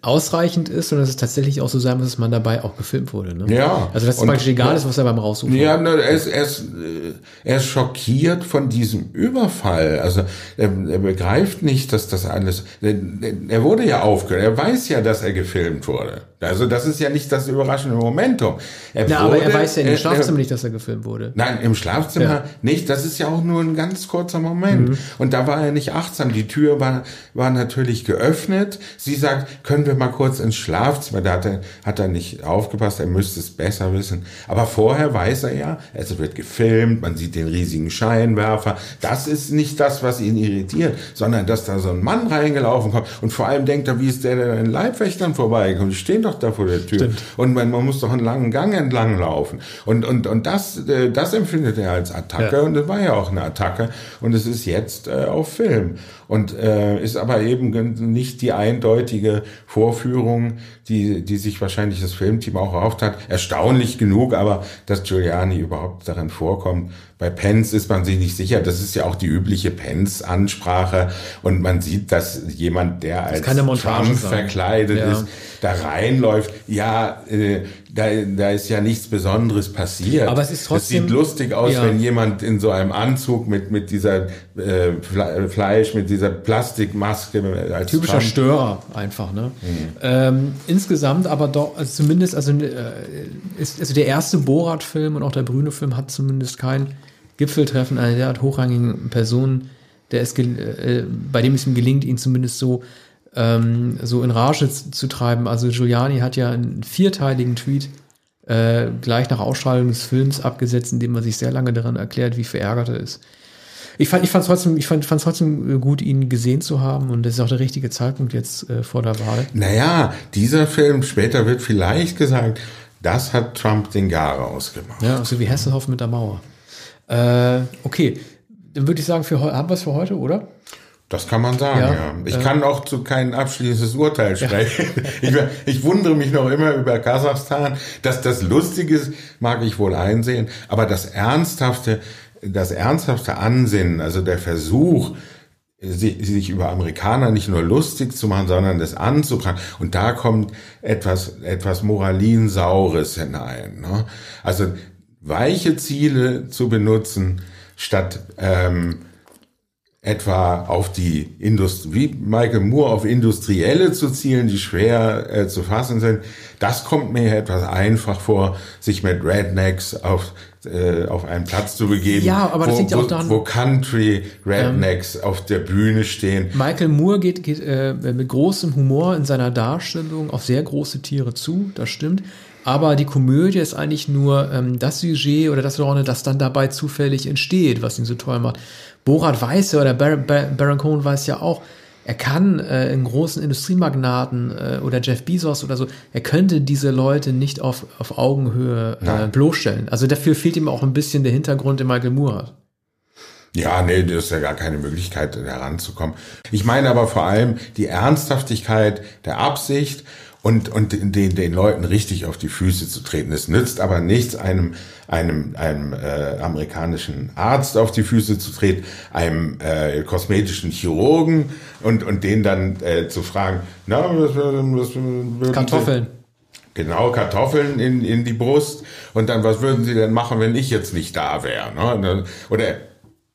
ausreichend ist, sondern dass es tatsächlich auch so sein muss, dass man dabei auch gefilmt wurde. Ne?
Ja.
Also dass es praktisch egal ist, was er beim Raussuchen
Ja, ne, er, ist, er, ist, äh, er ist schockiert von diesem Überfall. Also er, er begreift nicht, dass das alles... Er wurde ja aufgehört. Er weiß ja, dass er gefilmt wurde. Also das ist ja nicht das überraschende Momentum.
Er ja, wurde, aber er weiß ja im Schlafzimmer nicht, dass er gefilmt wurde.
Nein, im Schlafzimmer ja. nicht. Das ist ja auch nur ein ganz kurzer Moment. Mhm. Und da war er nicht achtsam. Die Tür war, war natürlich geöffnet. Sie sagt, können wir mal kurz ins Schlafzimmer? Da hat er, hat er nicht aufgepasst. Er müsste es besser wissen. Aber vorher weiß er ja, es wird gefilmt. Man sieht den riesigen Scheinwerfer. Das ist nicht das, was ihn irritiert, sondern dass da so ein Mann reingelaufen kommt. Und vor allem denkt er, wie ist der denn in Leibwächtern vorbeigekommen? Die stehen doch da vor der Tür. Stimmt. Und man, man, muss doch einen langen Gang entlang laufen. Und, und, und das, äh, das empfindet er als Attacke. Ja. Und das war ja auch eine Attacke. Und es ist jetzt äh, auf Film. Und äh, ist aber eben nicht die eindeutige Vorführung, die, die sich wahrscheinlich das Filmteam auch erhofft hat. Erstaunlich genug, aber dass Giuliani überhaupt darin vorkommt, bei Pence ist man sich nicht sicher. Das ist ja auch die übliche Pence-Ansprache. Und man sieht, dass jemand, der als Trump sein. verkleidet ja. ist, da reinläuft. Ja, äh, da, da ist ja nichts Besonderes passiert.
Aber es ist trotzdem.
Es sieht lustig aus, ja. wenn jemand in so einem Anzug mit, mit dieser äh, Fleisch, mit dieser Plastikmaske
als Typischer Trump. Störer einfach, ne? Mhm. Ähm, insgesamt aber doch, also zumindest, also, äh, ist, also der erste Borat-Film und auch der Brüne-Film hat zumindest kein Gipfeltreffen einer derart hochrangigen Person, der es, äh, bei dem es ihm gelingt, ihn zumindest so, ähm, so in Rage zu treiben. Also Giuliani hat ja einen vierteiligen Tweet äh, gleich nach Ausstrahlung des Films abgesetzt, in dem man sich sehr lange daran erklärt, wie verärgert er ist. Ich fand, ich fand trotzdem, ich fand, trotzdem gut, ihn gesehen zu haben und das ist auch der richtige Zeitpunkt jetzt äh, vor der Wahl.
Naja, dieser Film, später wird vielleicht gesagt, das hat Trump den Gare ausgemacht.
Ja, so wie Hesselhoff mit der Mauer. Äh, okay, dann würde ich sagen, für, haben wir es für heute, oder?
Das kann man sagen, ja. ja. Ich äh, kann auch zu kein abschließendes Urteil sprechen. Ja. ich, ich, wundere mich noch immer über Kasachstan. Dass das Lustige ist, mag ich wohl einsehen, aber das ernsthafte, das ernsthafte Ansinnen, also der Versuch, sich über Amerikaner nicht nur lustig zu machen, sondern das anzuprangern. Und da kommt etwas, etwas Moralinsaures hinein. Ne? Also weiche Ziele zu benutzen, statt ähm, etwa auf die Industrie, wie Michael Moore auf Industrielle zu zielen, die schwer äh, zu fassen sind. Das kommt mir etwas einfach vor, sich mit Rednecks auf äh, auf einen Platz zu begeben,
ja, aber das
wo,
liegt ja auch daran,
wo Country Rednecks ähm, auf der Bühne stehen.
Michael Moore geht, geht äh, mit großem Humor in seiner Darstellung auf sehr große Tiere zu, das stimmt. aber die Komödie ist eigentlich nur ähm, das Sujet oder das Genre, das dann dabei zufällig entsteht, was ihn so toll macht. Borat weiß ja, oder Bar Bar Baron Cohen weiß ja auch, er kann äh, einen großen Industriemagnaten äh, oder Jeff Bezos oder so, er könnte diese Leute nicht auf, auf Augenhöhe äh, bloßstellen. Also dafür fehlt ihm auch ein bisschen der Hintergrund, den Michael Moore hat.
Ja, nee, das ist ja gar keine Möglichkeit, heranzukommen. Ich meine aber vor allem die Ernsthaftigkeit der Absicht und, und den, den Leuten richtig auf die Füße zu treten. Es nützt aber nichts, einem, einem, einem äh, amerikanischen Arzt auf die Füße zu treten, einem äh, kosmetischen Chirurgen und, und den dann äh, zu fragen, na, was, was würden
Kartoffeln.
Genau, Kartoffeln in, in die Brust. Und dann, was würden Sie denn machen, wenn ich jetzt nicht da wäre? Ne? Oder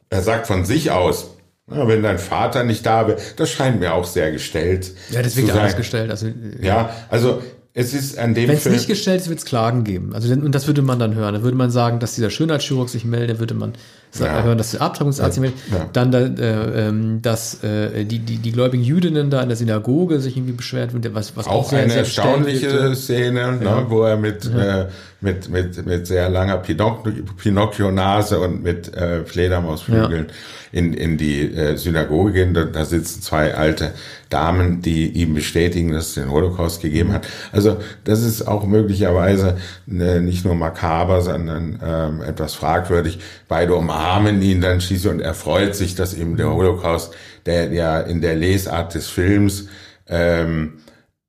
er sagt von sich aus, ja, wenn dein Vater nicht da wäre, das scheint mir auch sehr gestellt.
Ja, das wird ja alles gestellt. Also,
ja, also es ist an dem
Wenn es nicht gestellt ist, wird es Klagen geben. Also und das würde man dann hören. Da würde man sagen, dass dieser Schönheitschirurg sich meldet, würde man ja. hören, dass der Abtreibungsarzt meldet. Ja. Dann, äh, ähm, dass äh, die, die, die gläubigen Jüdinnen da in der Synagoge sich irgendwie beschwert wird, was, was
auch, auch sehr, eine sehr erstaunliche Szene, ja. ne, wo er mit, äh, mit, mit, mit sehr langer Pinocchio-Nase und mit äh, Fledermausflügeln in, in die äh, Synagoge gehen. Da, da sitzen zwei alte Damen, die ihm bestätigen, dass es den Holocaust gegeben hat. Also das ist auch möglicherweise äh, nicht nur makaber, sondern ähm, etwas fragwürdig. Beide umarmen ihn dann schließlich und er freut sich, dass eben der Holocaust, der ja in der Lesart des Films ähm,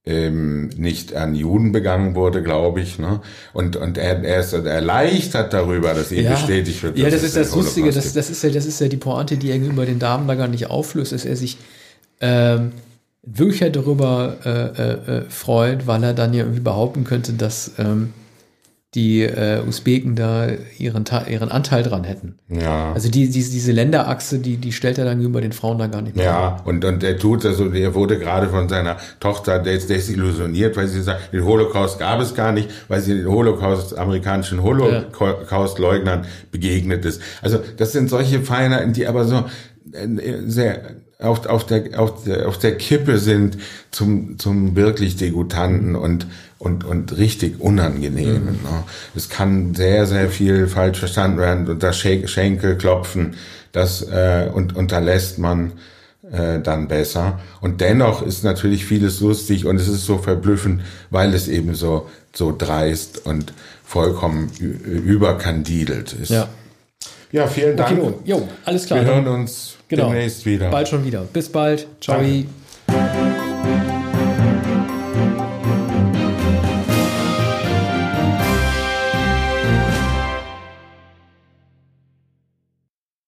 ähm, nicht an Juden begangen wurde, glaube ich. Ne? Und, und er, er ist erleichtert darüber, dass ihm ja. bestätigt wird.
Ja, das ist das Lustige, das, das, ist ja, das ist ja die Pointe, die er gegenüber den Damen da gar nicht auflöst, dass er sich ähm, wirklich darüber äh, äh, äh, freut, weil er dann ja irgendwie behaupten könnte, dass ähm, die äh, Usbeken da ihren, ihren Anteil dran hätten.
Ja.
Also die, die, diese Länderachse, die, die stellt er dann gegenüber den Frauen da gar nicht
mehr. Ja, und, und er tut also, er wurde gerade von seiner Tochter desillusioniert, weil sie sagt, den Holocaust gab es gar nicht, weil sie den Holocaust, amerikanischen Holocaust-Leugnern begegnet ist. Also das sind solche Feinheiten, die aber so äh, sehr auf, auf, der, auf, der, auf der Kippe sind zum, zum wirklich Degutanten und und, und richtig unangenehm. Mhm. Ne? Es kann sehr, sehr viel falsch verstanden werden und das Schenkel klopfen, das äh, und unterlässt man äh, dann besser. Und dennoch ist natürlich vieles lustig und es ist so verblüffend, weil es eben so, so dreist und vollkommen überkandidelt ist.
Ja.
Ja, vielen Dank.
Okay, jo, alles klar.
Wir hören uns genau. demnächst wieder.
Bald schon wieder. Bis bald. Ciao. Danke.